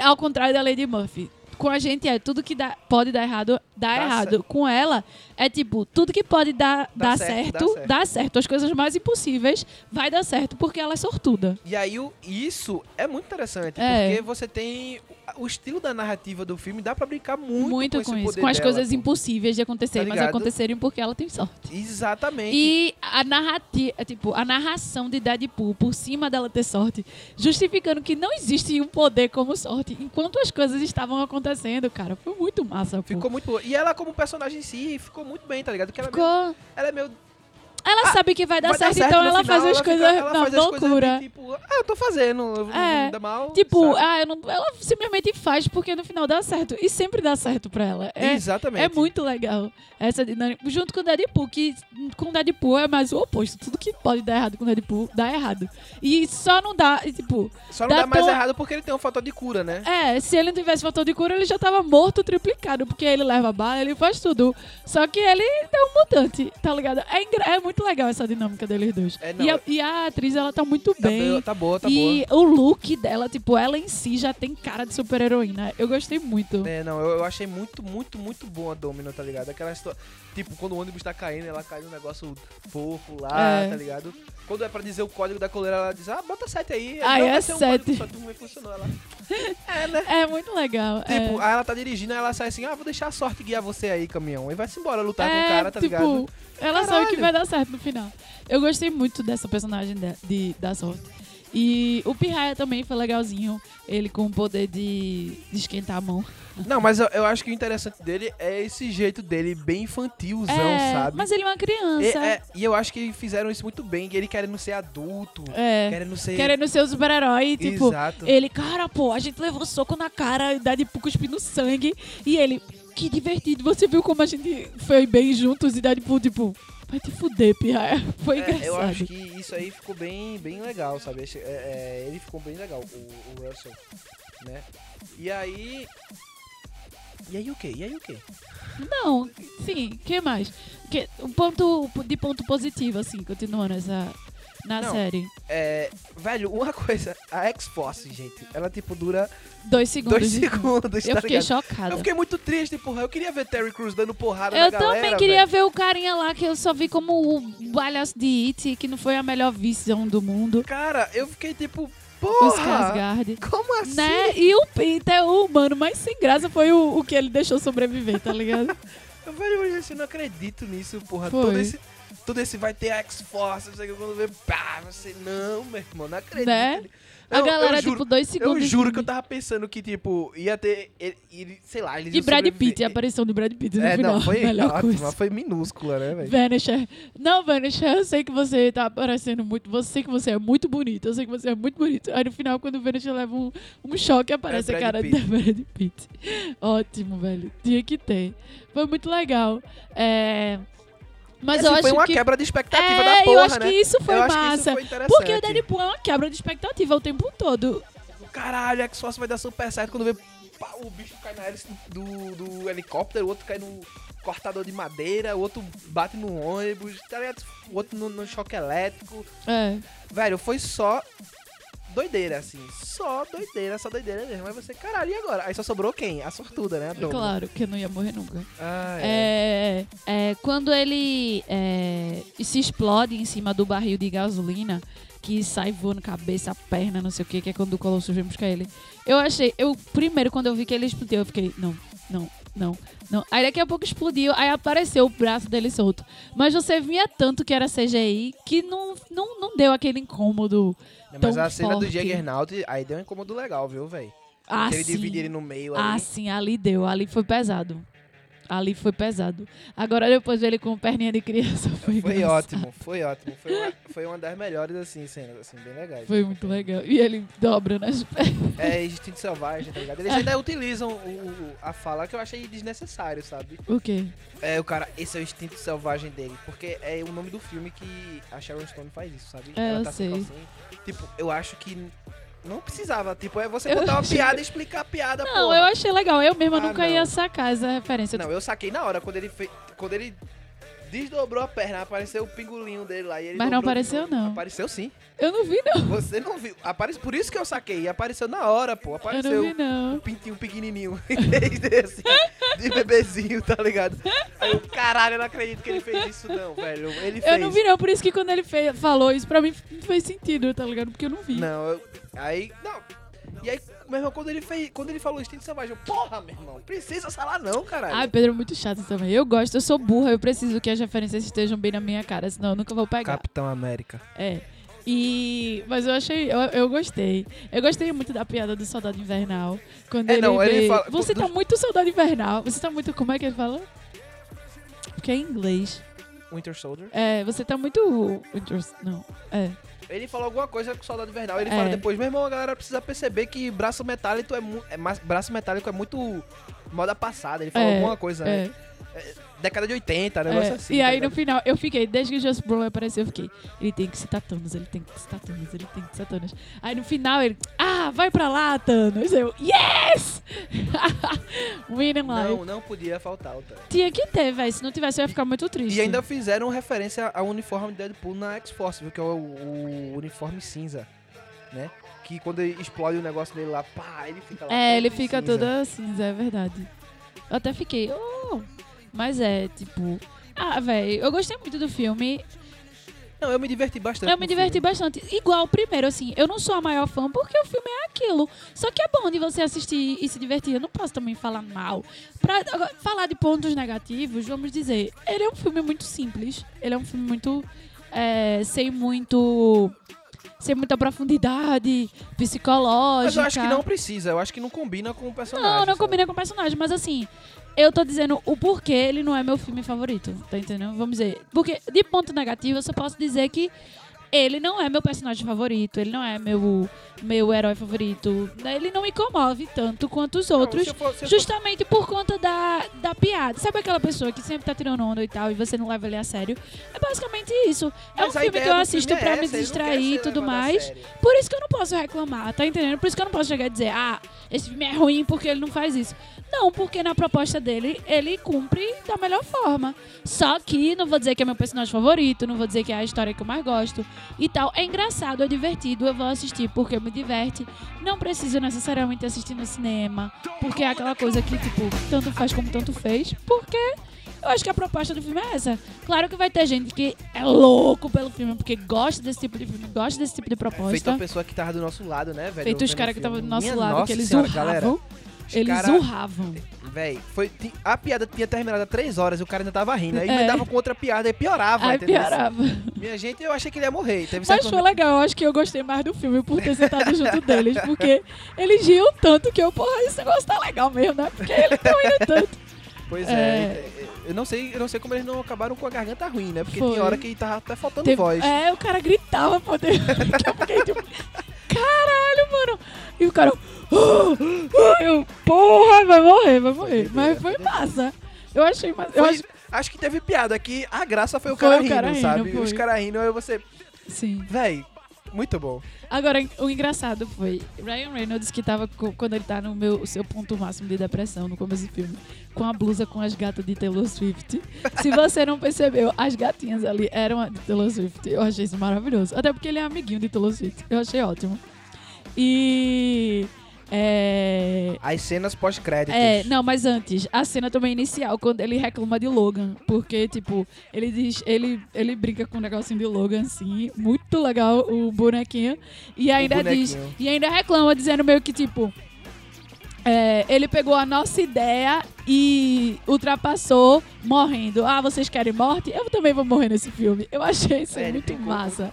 ao contrário da Lady Murphy. Com a gente é tudo que dá, pode dar errado, dá, Dá errado. Com ela é tipo, tudo que pode dar, Dá dar certo, certo, dá certo. certo. As coisas mais impossíveis vai dar certo porque ela é sortuda. E aí o- isso é muito interessante, É. porque você tem o estilo da narrativa do filme, dá pra brincar muito, Muito, com, com, isso. Com as dela, coisas pô. impossíveis de acontecer, Tá mas acontecerem porque ela tem sorte. Exatamente. E a narrativa, tipo, a narração de Deadpool por cima dela ter sorte, justificando que não existe um poder como sorte, enquanto as coisas estavam acontecendo, cara, foi muito massa, pô. Ficou muito boa. E ela, como personagem em si, ficou muito bem, tá ligado? Porque ela, é meio- Ficou- ela é meio. Ela Ah, sabe que vai dar vai certo, dar certo então ela final, faz as ela coisas fica- na faz coisas loucura. de, tipo, ah, eu tô fazendo. eu não É. me dá mal. Tipo, sabe? ah, eu não, ela simplesmente faz porque no final dá certo. E sempre dá certo pra ela. É, Exatamente. é muito legal essa dinâmica. Junto com o Deadpool, que com o Deadpool é mais o oposto. Tudo que pode dar errado com o Deadpool, dá errado. E só não dá, tipo, Só não dá dá mais tão- errado porque ele tem um fator de cura, né? é, se ele não tivesse fator de cura, ele já tava morto triplicado, porque ele leva bala, ele faz tudo. Só que ele é um mutante, tá ligado? É, é muito legal essa dinâmica deles dois. É, não, e, a, é- e a atriz, ela tá muito Tá, bem. boa, tá boa, tá e o look dela, tipo, ela em si já tem cara de super-heroína. Eu gostei muito. boa. É, não, eu, eu achei muito, muito, muito bom a Domino, tá ligado? Aquela história. Tipo, quando o ônibus tá caindo, ela cai num negócio fofo lá, É. tá ligado? Quando é pra dizer o código da coleira, ela diz, ah, bota 7 aí. Ah, Não, é vai ser um sete. código só, tu funcionou. Ela... É, né? É muito legal. Tipo, é. aí ela tá dirigindo, aí ela sai assim, ah, vou deixar a sorte guiar você aí, caminhão. E vai-se embora lutar com É, o cara, tá tipo, ligado? Ela sabe que Caralho. vai dar certo no final. Eu gostei muito dessa personagem de, de- da sorte. E o Pirraia também foi legalzinho. Ele com o poder de, de esquentar a mão. Não, mas eu, eu acho que o interessante dele é esse jeito dele, bem infantilzão, é, sabe? mas ele é uma E, criança. é, e eu acho que fizeram isso muito bem, ele querendo ser adulto, É. querendo ser... Querendo ser o super-herói, tipo, Exato. ele, cara, pô, a gente levou soco na cara, dá de cuspindo sangue. E ele, que divertido, você viu como a gente foi bem juntos e de tipo, vai te fuder, Pirraia. Foi É, engraçado. eu acho que isso aí ficou bem, bem legal, sabe? É, é, ele ficou bem legal, o, o Russell, né? E aí... E aí o quê? E aí o quê? Não, sim, o que mais? Que, um ponto de ponto positivo, assim, continuando essa. Na Não. série. É, velho, uma coisa, a X-Force, gente, ela tipo dura Dois segundos. dois de- segundos, Eu tá fiquei ligado? chocada. Eu fiquei muito triste, porra. Eu queria ver Terry Crews dando porrada Eu na galera, também queria velho. ver o carinha lá que eu só vi como o palhaço de It, que não foi a melhor visão do mundo. Cara, eu fiquei tipo, porra! Skarsgård. Como assim? Né? E o Peter, o humano mais sem graça, foi o, o que ele deixou sobreviver, tá ligado? Eu assim, eu não acredito nisso, porra. Foi. Todo esse, todo esse vai ter X-Force, não sei o que, quando vê, pá, você, não, meu irmão, não acredito. Né? A Eu- galera, eu juro- tipo, dois Eu segundos. juro que eu tava pensando que, tipo, ia ter. Ele, ele- sei lá, eles E Brad. Pitt, a aparição de Brad Pitt no É, final. não, foi ótima, foi minúscula, né, velho? Vanisher. Não, Vanisher, eu sei que você tá parecendo muito. Você sei que você é muito bonito. Eu sei que você é muito bonito. Aí no final, quando o Vanisher leva um, um choque, aparece É a cara Pitt. da Brad Pitt. Ótimo, velho. Tinha que ter. Foi muito legal. É. Mas Esse eu acho foi uma que. quebra de expectativa é, da porra, eu acho né? que isso foi eu acho que isso massa. foi. Porque o Deadpool é uma quebra de expectativa o tempo todo. Caralho, X-Force vai dar super certo quando vê pá, o bicho cai na hélice do, do helicóptero, o outro cai no cortador de madeira, o outro bate no ônibus, tá ligado? o outro no, no choque elétrico. É. Velho, foi só doideira, assim. Só doideira, só doideira mesmo. Aí você, caralho, e agora? Aí só sobrou quem? A sortuda, né? A. Claro que eu não ia morrer nunca. Ah, é. É, é, quando ele é, se explode em cima do barril de gasolina, que sai voando cabeça, perna, não sei o que, que é quando o Colossus vem buscar ele. Eu achei, eu primeiro quando eu vi que ele explodiu, eu fiquei, não, não, não, não. Aí daqui a pouco explodiu, aí apareceu o braço dele solto. Mas você via tanto que era CGI que não, não, não deu aquele incômodo. Mas a cena do forte. Juggernaut, aí deu um incômodo legal, viu, velho? Ah, ele sim. divide ele no meio Ah, ali. sim, ali deu, ali foi pesado. Ali foi pesado. Agora depois ele com perninha de criança foi, Foi engraçado. ótimo, foi ótimo. Foi uma, foi uma das melhores, assim, cenas, assim, bem legais. Foi muito legal. E ele dobra nas pernas. É instinto selvagem, tá ligado? Eles ainda utilizam o, o- a fala que eu achei desnecessário, sabe? O quê? É, o cara, esse é o instinto selvagem dele. Porque é o nome do filme que a Sharon Stone faz isso, sabe? É, eu sem sei. calcinha. Tipo, eu acho que não precisava. Tipo, é você Eu botar uma piada e explicar a piada, Não, porra. eu achei legal. Eu mesma Ah, nunca não. ia sacar essa referência. Não, eu saquei na hora, quando ele fez. Quando ele desdobrou a perna, apareceu o pingolinho dele lá. E ele Mas não apareceu, não. Apareceu sim. Eu não vi, não. Você não viu. Apare... Por isso que eu saquei. Apareceu na hora, pô. Eu Apareceu. não vi, não. um pintinho pequenininho em 3D, assim, de bebezinho, tá ligado? Aí eu, caralho, eu não acredito que ele fez isso não, velho. Ele fez. Eu não vi, não. Por isso que quando ele fez, falou isso, pra mim não fez sentido, tá ligado? Porque eu não vi. Não, eu- aí, não. E aí, meu irmão, quando ele fez, quando ele falou instinto selvagem, eu, porra, meu irmão, precisa falar não, caralho. Ai, Pedro é muito chato também. Eu gosto, eu sou burra, eu preciso que as referências estejam bem na minha cara, senão eu nunca vou pegar. Capitão América. É. E. Mas eu achei. Eu, eu gostei. Eu gostei muito da piada do soldado invernal. Quando É, ele. não, ele fala- Você do- tá muito soldado invernal. Você tá muito. Como é que ele fala? Porque é em inglês. Winter Soldier. É, você tá muito. Não. É. Ele falou alguma coisa com o Soldado Invernal. Ele É. fala depois, meu irmão, a galera precisa perceber que braço metálico é, mu- é braço metálico é muito moda passada. Ele falou É, alguma coisa, né? É. Década de 80, negócio é. assim. e tá aí no final, eu fiquei, desde que o Just Brown apareceu, eu fiquei, ele tem que citar Thanos, ele tem que citar Thanos, ele tem que citar Thanos. Aí no final ele, ah, vai pra lá, Thanos. Eu, yes! Winning life. Não, não podia faltar o Thanos. Tinha que ter, velho. Se não tivesse, eu ia ficar muito triste. E ainda fizeram referência ao uniforme de Deadpool na X-Force, viu? Que é o, o uniforme cinza, né? Que quando explode o negócio dele lá, pá, ele fica lá. É, ele fica cinza. todo cinza, é verdade. Eu até fiquei, oh. Mas é, tipo. Ah, velho, eu gostei muito do filme. Não, eu me diverti bastante. Eu me diverti filme. bastante. Igual o primeiro, assim, eu não sou a maior fã porque o filme é aquilo. Só que é bom de você assistir e se divertir. Eu não posso também falar mal. Pra falar de pontos negativos, vamos dizer, ele é um filme muito simples. Ele é um filme muito. é, sem muito. Sem muita profundidade psicológica. Mas eu acho que não precisa, eu acho que não combina com o personagem. Não, não sabe? combina com o personagem, mas assim, eu tô dizendo o porquê ele não é meu filme favorito, tá entendendo? Vamos dizer, porque de ponto negativo eu só posso dizer que ele não é meu personagem favorito, ele não é meu, meu herói favorito, ele não me comove tanto quanto os Não, outros. eu for- eu for- Justamente por conta da, da piada. Sabe aquela pessoa que sempre tá tirando onda e tal e você não leva ele a sério? É basicamente isso. É Mas um filme que eu assisto é pra essa, me não distrair e tudo mais. Por isso que eu não posso reclamar, tá entendendo? Por isso que eu não posso chegar e dizer, ah, esse filme é ruim porque ele não faz isso. Não, porque na proposta dele, ele cumpre da melhor forma. Só que não vou dizer que é meu personagem favorito, não vou dizer que é a história que eu mais gosto e tal. É engraçado, é divertido, eu vou assistir porque me diverte. Não preciso necessariamente assistir no cinema, porque é aquela coisa que, tipo, tanto faz como tanto fez, porque eu acho que a proposta do filme é essa. Claro que vai ter gente que é louco pelo filme, porque gosta desse tipo de filme, gosta desse tipo de proposta. Feito a pessoa que tava do nosso lado, né, velho? Feito os caras que estavam do nosso Minha lado, que eles senhora, urravam. galera. Eles cara- urravam. Véi, foi, a piada tinha terminado há três horas e o cara ainda tava rindo. Aí É. emendava com outra piada e piorava, Aí entendeu? piorava. Minha gente, eu achei que ele ia morrer. Teve Mas foi legal, eu acho que eu gostei mais do filme por ter sentado junto deles, porque eles riam tanto que eu, porra, esse negócio tá legal mesmo, né? Porque eles estão rindo tanto. Pois É. é. Eu não sei, eu não sei como eles não acabaram com a garganta ruim, né? Porque Foi. tinha hora que tava até faltando Teve- voz. É, o cara gritava, fiquei tipo, caralho, mano. E o cara, eu, porra, vai morrer, vai morrer. Mas foi massa. Eu achei massa. Eu Foi- acho, acho... que teve piada aqui. A graça foi o Foi cara o rindo, cara rindo, sabe? foi. Os caras rindo, aí você. sim. Véi, muito bom. Agora, o engraçado foi Ryan Reynolds, que tava co- quando ele tá no meu, seu ponto máximo de depressão no começo do filme, com a blusa com as gatas de Taylor Swift. Se você não percebeu, as gatinhas ali eram a de Taylor Swift. Eu achei isso maravilhoso. Até porque ele é amiguinho de Taylor Swift. Eu achei ótimo. E. É. As cenas pós-créditos. É, não, mas antes, a cena também inicial, quando ele reclama de Logan. Porque, tipo, ele diz, ele, ele brinca com um negocinho de Logan, assim. Muito legal o bonequinho. E ainda diz. E ainda reclama, dizendo meio que, tipo. É, ele pegou a nossa ideia e ultrapassou morrendo. Ah, vocês querem morte? Eu também vou morrer nesse filme. Eu achei isso É, muito massa.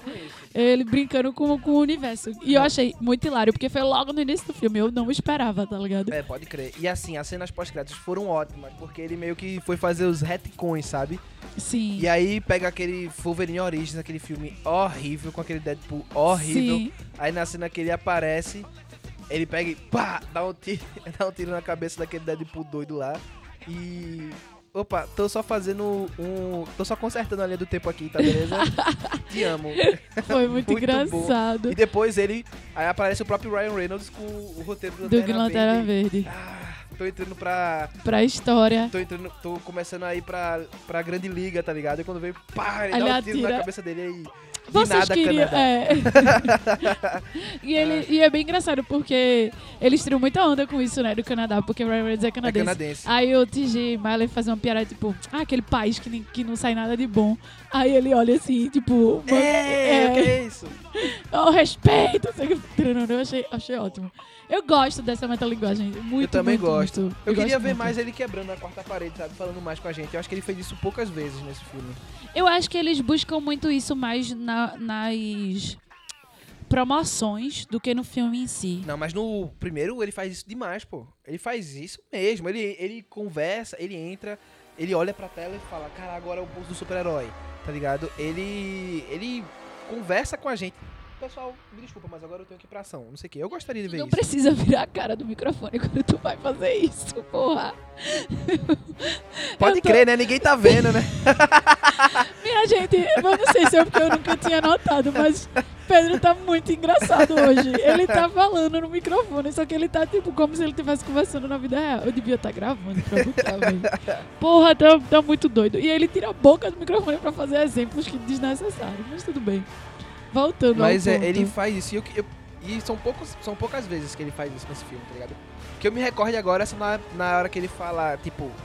Ele brincando com, com o universo. E eu achei muito hilário, porque foi logo no início do filme. Eu não esperava, tá ligado? É, pode crer. E assim, as cenas pós-créditos foram ótimas, porque ele meio que foi fazer os retcons, sabe? Sim. E aí pega aquele Wolverine Origins, aquele filme horrível, com aquele Deadpool horrível. Sim. Aí na cena que ele aparece, ele pega e pá, dá um tiro, dá um tiro na cabeça daquele Deadpool doido lá. E. Opa, tô só fazendo um. Tô só consertando a linha do tempo aqui, tá beleza? Te amo. Foi muito, Muito bom. engraçado. E depois ele. Aí aparece o próprio Ryan Reynolds com o roteiro do Do Lanterna Verde. Verde. Ah, tô entrando pra. Pra história. Tô entrando. Tô começando a ir pra, pra grande liga, tá ligado? E quando vem, pá, ele Ele dá um tiro na atira. cabeça dele aí. Vocês queriam. É. e, ele, e é bem engraçado porque eles tiram muita onda com isso, né? Do Canadá, porque o Ryan Reynolds é É canadense. canadense. Aí o TG Miley faz uma piada tipo, ah, aquele país que, nem- que não sai nada de bom. Aí ele olha assim, tipo, É, é, o que é isso? oh, respeito. Eu achei, achei ótimo. Eu gosto dessa metalinguagem. Muito, eu também muito, gosto. muito. Eu, queria gosto ver muito. mais ele quebrando a quarta parede, sabe? Falando mais com a gente. Eu acho que ele fez isso poucas vezes nesse filme. Eu acho que eles buscam muito isso mais na- nas promoções do que no filme em si. Não, mas no primeiro ele faz isso demais, pô. Ele faz isso mesmo. Ele, ele conversa, ele entra, ele olha pra tela e fala, cara, agora é o pulso do super-herói, tá ligado? Ele. ele conversa com a gente. Pessoal, me desculpa, mas agora eu tenho que ir pra ação. Não sei o que. Eu gostaria de ver Não isso. precisa virar a cara do microfone quando tu vai fazer isso, porra. Pode tô- crer, né? Ninguém tá vendo, né? Minha gente, eu não sei se é porque eu nunca tinha notado, mas Pedro tá muito engraçado hoje. Ele tá falando no microfone, só que ele tá tipo como se ele estivesse conversando na vida real. Eu devia estar gravando pra botar, velho. Porra, tá, tá muito doido. E ele tira a boca do microfone pra fazer exemplos que desnecessários, mas tudo bem. Voltando Mas ao é, ele faz isso. E, eu, eu- e são, poucos, são poucas vezes que ele faz isso nesse filme, tá ligado? Que eu me recorde agora essa na, na hora que ele fala, tipo,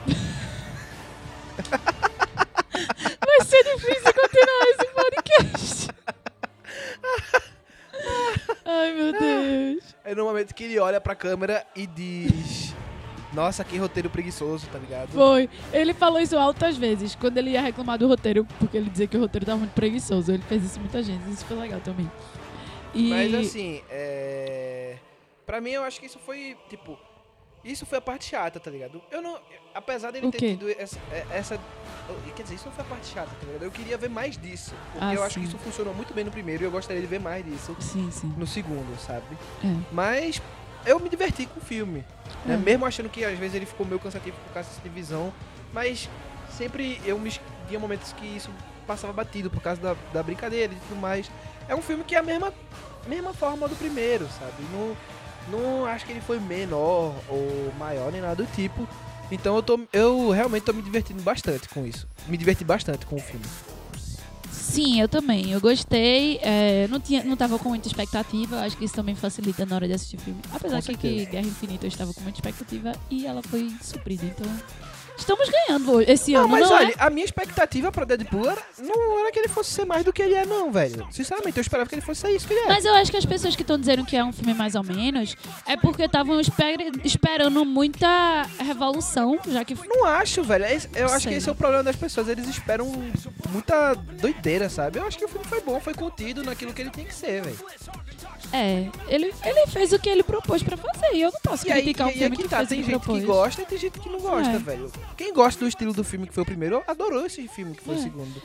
Vai ser difícil continuar esse podcast. Ai, meu Deus. é no momento que ele olha pra câmera e diz. Nossa, que roteiro preguiçoso, tá ligado? Foi. Ele falou isso altas vezes, quando ele ia reclamar do roteiro, porque ele dizia que o roteiro tava muito preguiçoso. Ele fez isso muita gente, isso foi legal também. E Mas assim, é. Pra mim, eu acho que isso foi, tipo. Isso foi a parte chata, tá ligado? Eu não. Apesar dele ter tido essa, é- essa. Quer dizer, isso não foi a parte chata, tá ligado? Eu queria ver mais disso. Porque Ah, eu acho sim. que isso funcionou muito bem no primeiro e eu gostaria de ver mais disso Sim, sim. no segundo, sabe? É. Mas eu me diverti com o filme. né? É. Mesmo achando que às vezes ele ficou meio cansativo por causa dessa divisão. Mas sempre eu me tinha momentos que isso passava batido por causa da, da brincadeira e tudo mais. É um filme que é a mesma, mesma forma do primeiro, sabe? Não, não acho que ele foi menor ou maior nem nada do tipo. Então eu, tô, eu realmente tô me divertindo bastante com isso. Me diverti bastante com o filme. Sim, eu também. Eu gostei. é, não, tinha, não tava com muita expectativa. Acho que isso também facilita na hora de assistir filme. Apesar que, que. Guerra Infinita eu estava com muita expectativa e ela foi suprida. Então, Estamos ganhando esse Não, ano, mas não olha, é? a minha expectativa pra Deadpool era, não era que ele fosse ser mais do que ele é, não, velho. Sinceramente, eu esperava que ele fosse ser isso que ele é. Mas eu acho que as pessoas que estão dizendo que é um filme mais ou menos é porque estavam esper- esperando muita revolução, já que Não acho, velho. Eu acho Sei que esse não. é o problema das pessoas. Eles esperam muita doideira, sabe? Eu acho que o filme foi bom, foi contido naquilo que ele tem que ser, velho. é, ele, ele fez o que ele propôs pra fazer. E eu não posso E aí, criticar um e, e filme aqui que tá, fez tem gente propôs. que gosta e tem gente que não gosta, É. velho. Quem gosta do estilo do filme que foi o primeiro, adorou esse filme que foi o É. segundo.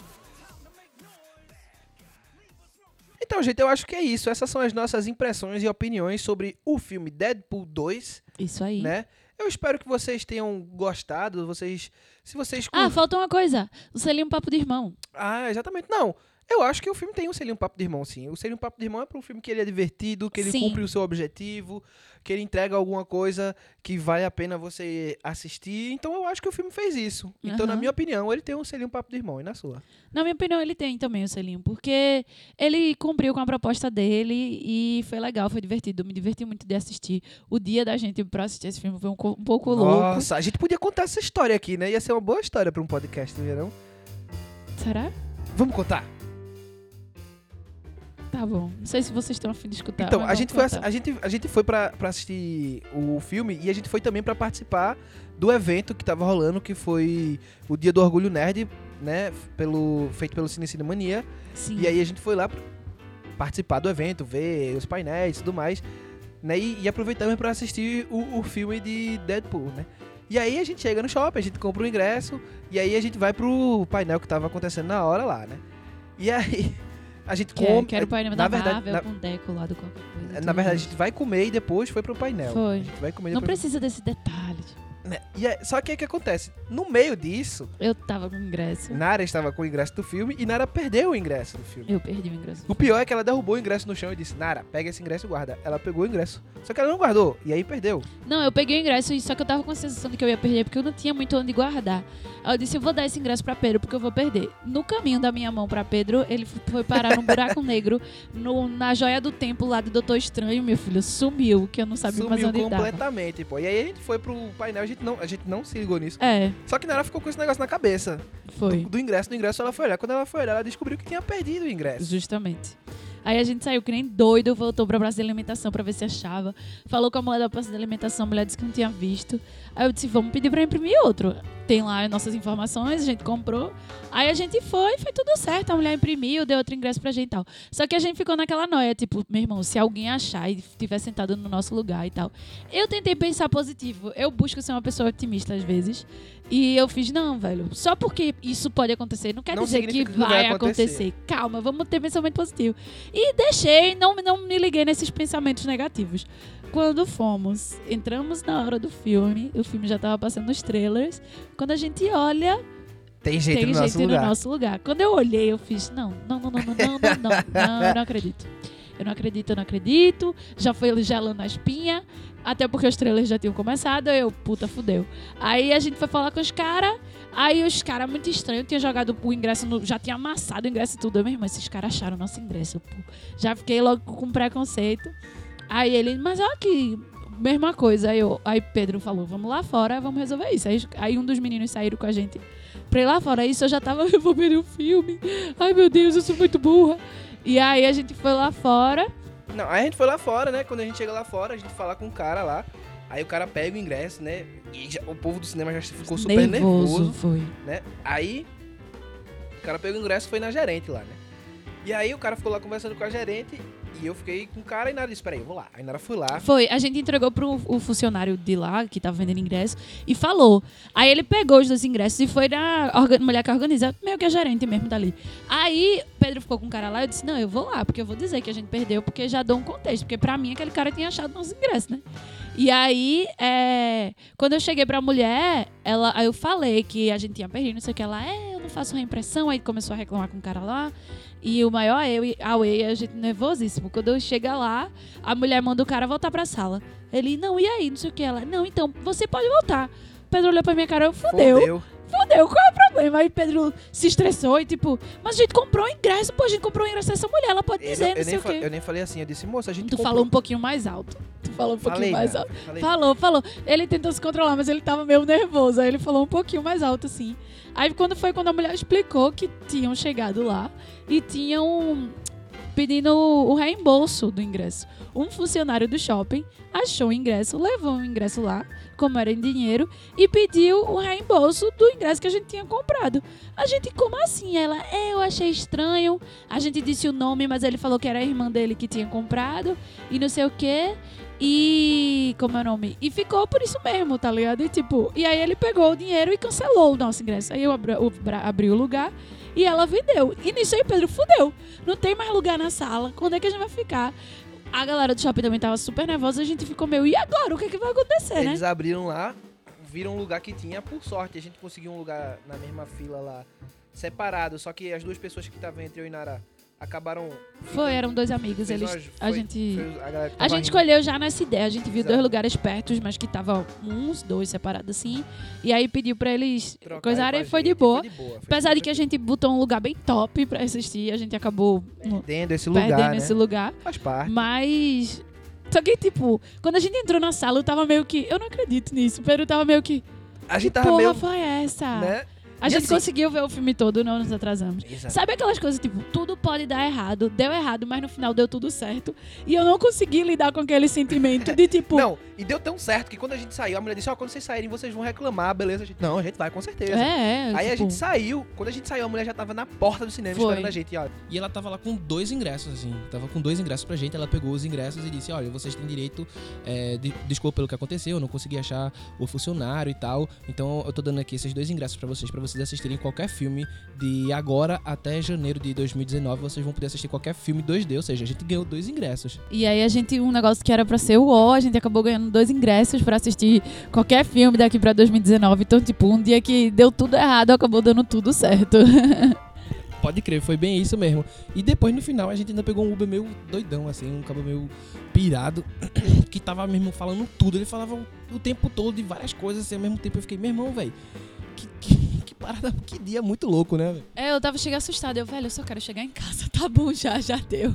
Então, gente, eu acho que é isso. Essas são as nossas impressões e opiniões sobre o filme Deadpool 2, Isso aí. né? Eu espero que vocês tenham gostado. Vocês, se vocês Ah, falta uma coisa. O selinho Papo de Irmão. Ah, exatamente. Não, eu acho que o filme tem um selinho Papo de Irmão, sim. O selinho Papo de Irmão é para um filme que ele é divertido, que ele Sim. cumpre o seu objetivo, que ele entrega alguma coisa que vale a pena você assistir. Então eu acho que o filme fez isso. Então, na minha opinião, ele tem um selinho Papo de Irmão. E na sua? Na minha opinião, ele tem também o selinho, porque ele cumpriu com a proposta dele e foi legal, foi divertido. Me diverti muito de assistir. O dia da gente pra assistir esse filme foi um, um pouco louco. Nossa, a gente podia contar essa história aqui, né? Ia ser uma boa história para um podcast, não ia não? Será? Vamos contar? Tá bom. Não sei se vocês estão afim de escutar. Então, a gente, foi, a gente, a gente foi pra, pra assistir o filme e a gente foi também pra participar do evento que tava rolando, que foi o Dia do Orgulho Nerd, né? Pelo, feito pelo Cine Cinemania. Sim. E aí a gente foi lá pra participar do evento, ver os painéis e tudo mais, né? E, e aproveitamos pra assistir o, o filme de Deadpool, né? E aí a gente chega no shopping, a gente compra o ingresso, e aí a gente vai pro painel que tava acontecendo na hora lá, né? E aí a gente Quer, compra. quero o painel na da verdade, Marvel na- com deco lá do qualquer coisa. na verdade, a gente vai comer e depois foi pro painel. Foi. A gente vai comer Não depois. precisa desse detalhe. Né? E é- só que o que acontece? No meio disso, Eu tava com ingresso. Nara estava com o ingresso do filme e Nara perdeu o ingresso do filme. Eu perdi o ingresso. O pior é que ela derrubou o ingresso no chão e disse: Nara, pega esse ingresso e guarda. Ela pegou o ingresso. Só que ela não guardou. E aí perdeu. Não, eu peguei o ingresso, e só que eu tava com a sensação de que eu ia perder, porque eu não tinha muito onde guardar. Aí eu disse, eu vou dar esse ingresso pra Pedro, porque eu vou perder. No caminho da minha mão pra Pedro, ele foi parar num buraco negro, no- na joia do templo lá do Doutor Estranho, meu filho. Sumiu, que eu não sabia mais Sumiu onde tava. completamente, pô. E aí a gente foi pro painel, a gente não, a gente não se ligou nisso. É, Só que Nara ficou com esse negócio na cabeça. foi. Do, do ingresso, do ingresso ela foi olhar. Quando ela foi olhar, ela descobriu que tinha perdido o ingresso. Justamente. Aí a gente saiu que nem doido, voltou pra praça de alimentação pra ver se achava. Falou com a mulher da praça de alimentação, a mulher disse que não tinha visto. Aí eu disse, vamos pedir pra imprimir outro. Tem lá as nossas informações, a gente comprou. Aí a gente foi, foi tudo certo. A mulher imprimiu, deu outro ingresso pra gente e tal. Só que a gente ficou naquela noia, tipo, meu irmão, se alguém achar e estiver sentado no nosso lugar e tal. Eu tentei pensar positivo. Eu busco ser uma pessoa otimista às vezes. E eu fiz, não, velho, só porque isso pode acontecer, não quer Não dizer que que vai, vai acontecer. acontecer. Calma, vamos ter pensamento positivo. E deixei, não, não me liguei nesses pensamentos negativos. Quando fomos, entramos na hora do filme, o filme já tava passando nos trailers. Quando a gente olha, Tem gente tem no gente nosso no lugar. nosso lugar. Quando eu olhei, eu fiz, não, não, não, não, não, não, não, não, não, eu não acredito. Eu não acredito, eu não acredito. Já foi gelando a espinha. Até porque os trailers já tinham começado. Eu, puta, fudeu. Aí a gente foi falar com os caras. Aí os caras, muito estranho, tinham jogado o ingresso, no, já tinha amassado o ingresso e tudo. Eu, meu irmão, esses caras acharam o nosso ingresso. Pô. Já fiquei logo com preconceito. Aí ele, mas olha aqui, mesma coisa. Aí, eu, aí Pedro falou, vamos lá fora, vamos resolver isso. Aí, aí um dos meninos saíram com a gente pra ir lá fora. Isso eu já tava, eu vou ver o filme. Ai meu Deus, eu sou muito burra. E aí a gente foi lá fora. Não, aí a gente foi lá fora, né? Quando a gente chega lá fora, a gente fala com o cara lá. Aí o cara pega o ingresso, né? E já- o povo do cinema já ficou super nervoso, foi. né? Aí o cara pegou o ingresso e foi na gerente lá, né? E aí o cara ficou lá conversando com a gerente e eu fiquei com cara e nada disse, peraí, eu vou lá. Aí Nara foi lá. Foi, a gente entregou pro o funcionário de lá, que tava vendendo ingresso, e falou. Aí ele pegou os dois ingressos e foi na mulher que organiza, meio que a gerente mesmo dali. Aí Pedro ficou com o cara lá, eu disse, não, eu vou lá, porque eu vou dizer que a gente perdeu, porque já dou um contexto. Porque pra mim aquele cara tinha achado nossos ingressos, né? E aí, é, quando eu cheguei pra mulher, ela, aí eu falei que a gente tinha perdido, não sei o que. Ela, é, eu não faço reimpressão. Aí começou a reclamar com o cara lá. E o maior eu e a gente nervosíssimo. Quando eu chego lá, a mulher manda o cara voltar pra sala. Ele, não, e aí? Não sei o que. Ela, não, então, você pode voltar. Pedro olhou pra minha cara, eu fudeu. Fodeu. fodeu, qual é o problema? Aí Pedro se estressou e tipo, mas a gente comprou o ingresso, pô, a gente comprou o ingresso dessa mulher, ela pode Eu, dizer, eu não sei o quê. eu nem falei assim, eu disse, moça, a gente Tu comprou- falou um pouquinho mais alto. Tu falou um pouquinho Falei, mais alto. falei. Falou, falou. Ele tentou se controlar, mas ele tava meio nervoso. Aí ele falou um pouquinho mais alto, assim. Aí quando foi quando a mulher explicou que tinham chegado lá e tinham pedindo o reembolso do ingresso. Um funcionário do shopping achou o ingresso, levou o ingresso lá, como era em dinheiro, e pediu o reembolso do ingresso que a gente tinha comprado. A gente, como assim? Ela, é, eu achei estranho. A gente disse o nome, mas ele falou que era a irmã dele que tinha comprado e não sei o quê. E. Como é o nome? E ficou por isso mesmo, tá ligado? E tipo, e aí ele pegou o dinheiro e cancelou o nosso ingresso. Aí eu abri, bra- abri o lugar e ela vendeu. E nisso aí, Pedro, fudeu. Não tem mais lugar na sala. Quando é que a gente vai ficar? A galera do shopping também tava super nervosa. A gente ficou meio, e agora? O que, é que vai acontecer, né? Eles abriram lá, viram um lugar que tinha, por sorte, a gente conseguiu um lugar na mesma fila lá, separado, só que as duas pessoas que estavam entre eu e Nara acabaram... Foi, eram dois amigos. Eles, umas- a foi- gente. foi a A gente rindo. escolheu já nessa ideia. A gente viu Exato. dois lugares perto, mas que tava uns, dois separados assim. E aí pediu pra eles Trocar coisarem e foi de gente, boa. Foi de boa. Apesar de que a gente botou um lugar bem top pra assistir, a gente acabou Perdendo esse lugar, perdendo né? esse lugar. Faz parte. Mas. Só que, tipo, quando a gente entrou na sala, eu tava meio que. Eu não acredito nisso. O Pedro tava meio que. A gente que tava porra meio... foi essa? Né? A E gente assim- conseguiu ver o filme todo, não nos atrasamos. Exato. Sabe aquelas coisas, tipo, tudo pode dar errado, deu errado, mas no final deu tudo certo. E eu não consegui lidar com aquele sentimento de, tipo, Não, e deu tão certo que quando a gente saiu, a mulher disse, ó, quando vocês saírem, vocês vão reclamar, beleza? A gente, não, a gente vai, com certeza. é, é. Aí a tipo, gente saiu, quando a gente saiu, a mulher já tava na porta do cinema Foi. esperando a gente, ó. E ela tava lá com dois ingressos, assim. Tava com dois ingressos pra gente. Ela pegou os ingressos e disse: Olha, vocês têm direito. É, de, desculpa pelo que aconteceu, eu não consegui achar o funcionário e tal. Então eu tô dando aqui esses dois ingressos pra vocês, pra vocês assistirem qualquer filme de agora até janeiro de 2019. Vocês vão poder assistir qualquer filme 2D, ou seja, a gente ganhou dois ingressos. E aí a gente, um negócio que era pra ser o O, a gente acabou ganhando dois ingressos pra assistir qualquer filme daqui pra 2019. Então, tipo, um dia que deu tudo errado, acabou dando tudo certo. Pode crer, foi bem isso mesmo. E depois no final a gente ainda pegou um Uber meio doidão, assim, um cabo meio pirado, que tava mesmo falando tudo. Ele falava o- o tempo todo de várias coisas assim, ao mesmo tempo. Eu fiquei, meu irmão, velho, que, que, que parada, que dia muito louco, né? É, eu tava chegando assustada. Eu, velho, eu só quero chegar em casa. Tá bom, já, já deu.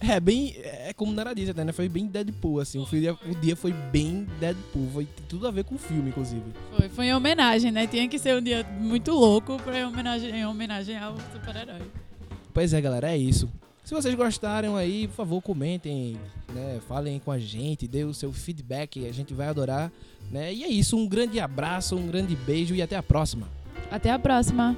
É bem. É como Nara disse até, né? Foi bem Deadpool, assim. O, dia, o dia foi bem Deadpool. Foi tudo a ver com o filme, inclusive. Foi, foi em homenagem, né? Tinha que ser um dia muito louco pra em homenagem, em homenagem ao super-herói. Pois é, galera, é isso. Se vocês gostaram aí, por favor, comentem, né? Falem com a gente, dê o seu feedback, a gente vai adorar, né? E é isso, um grande abraço, um grande beijo e até a próxima. Até a próxima.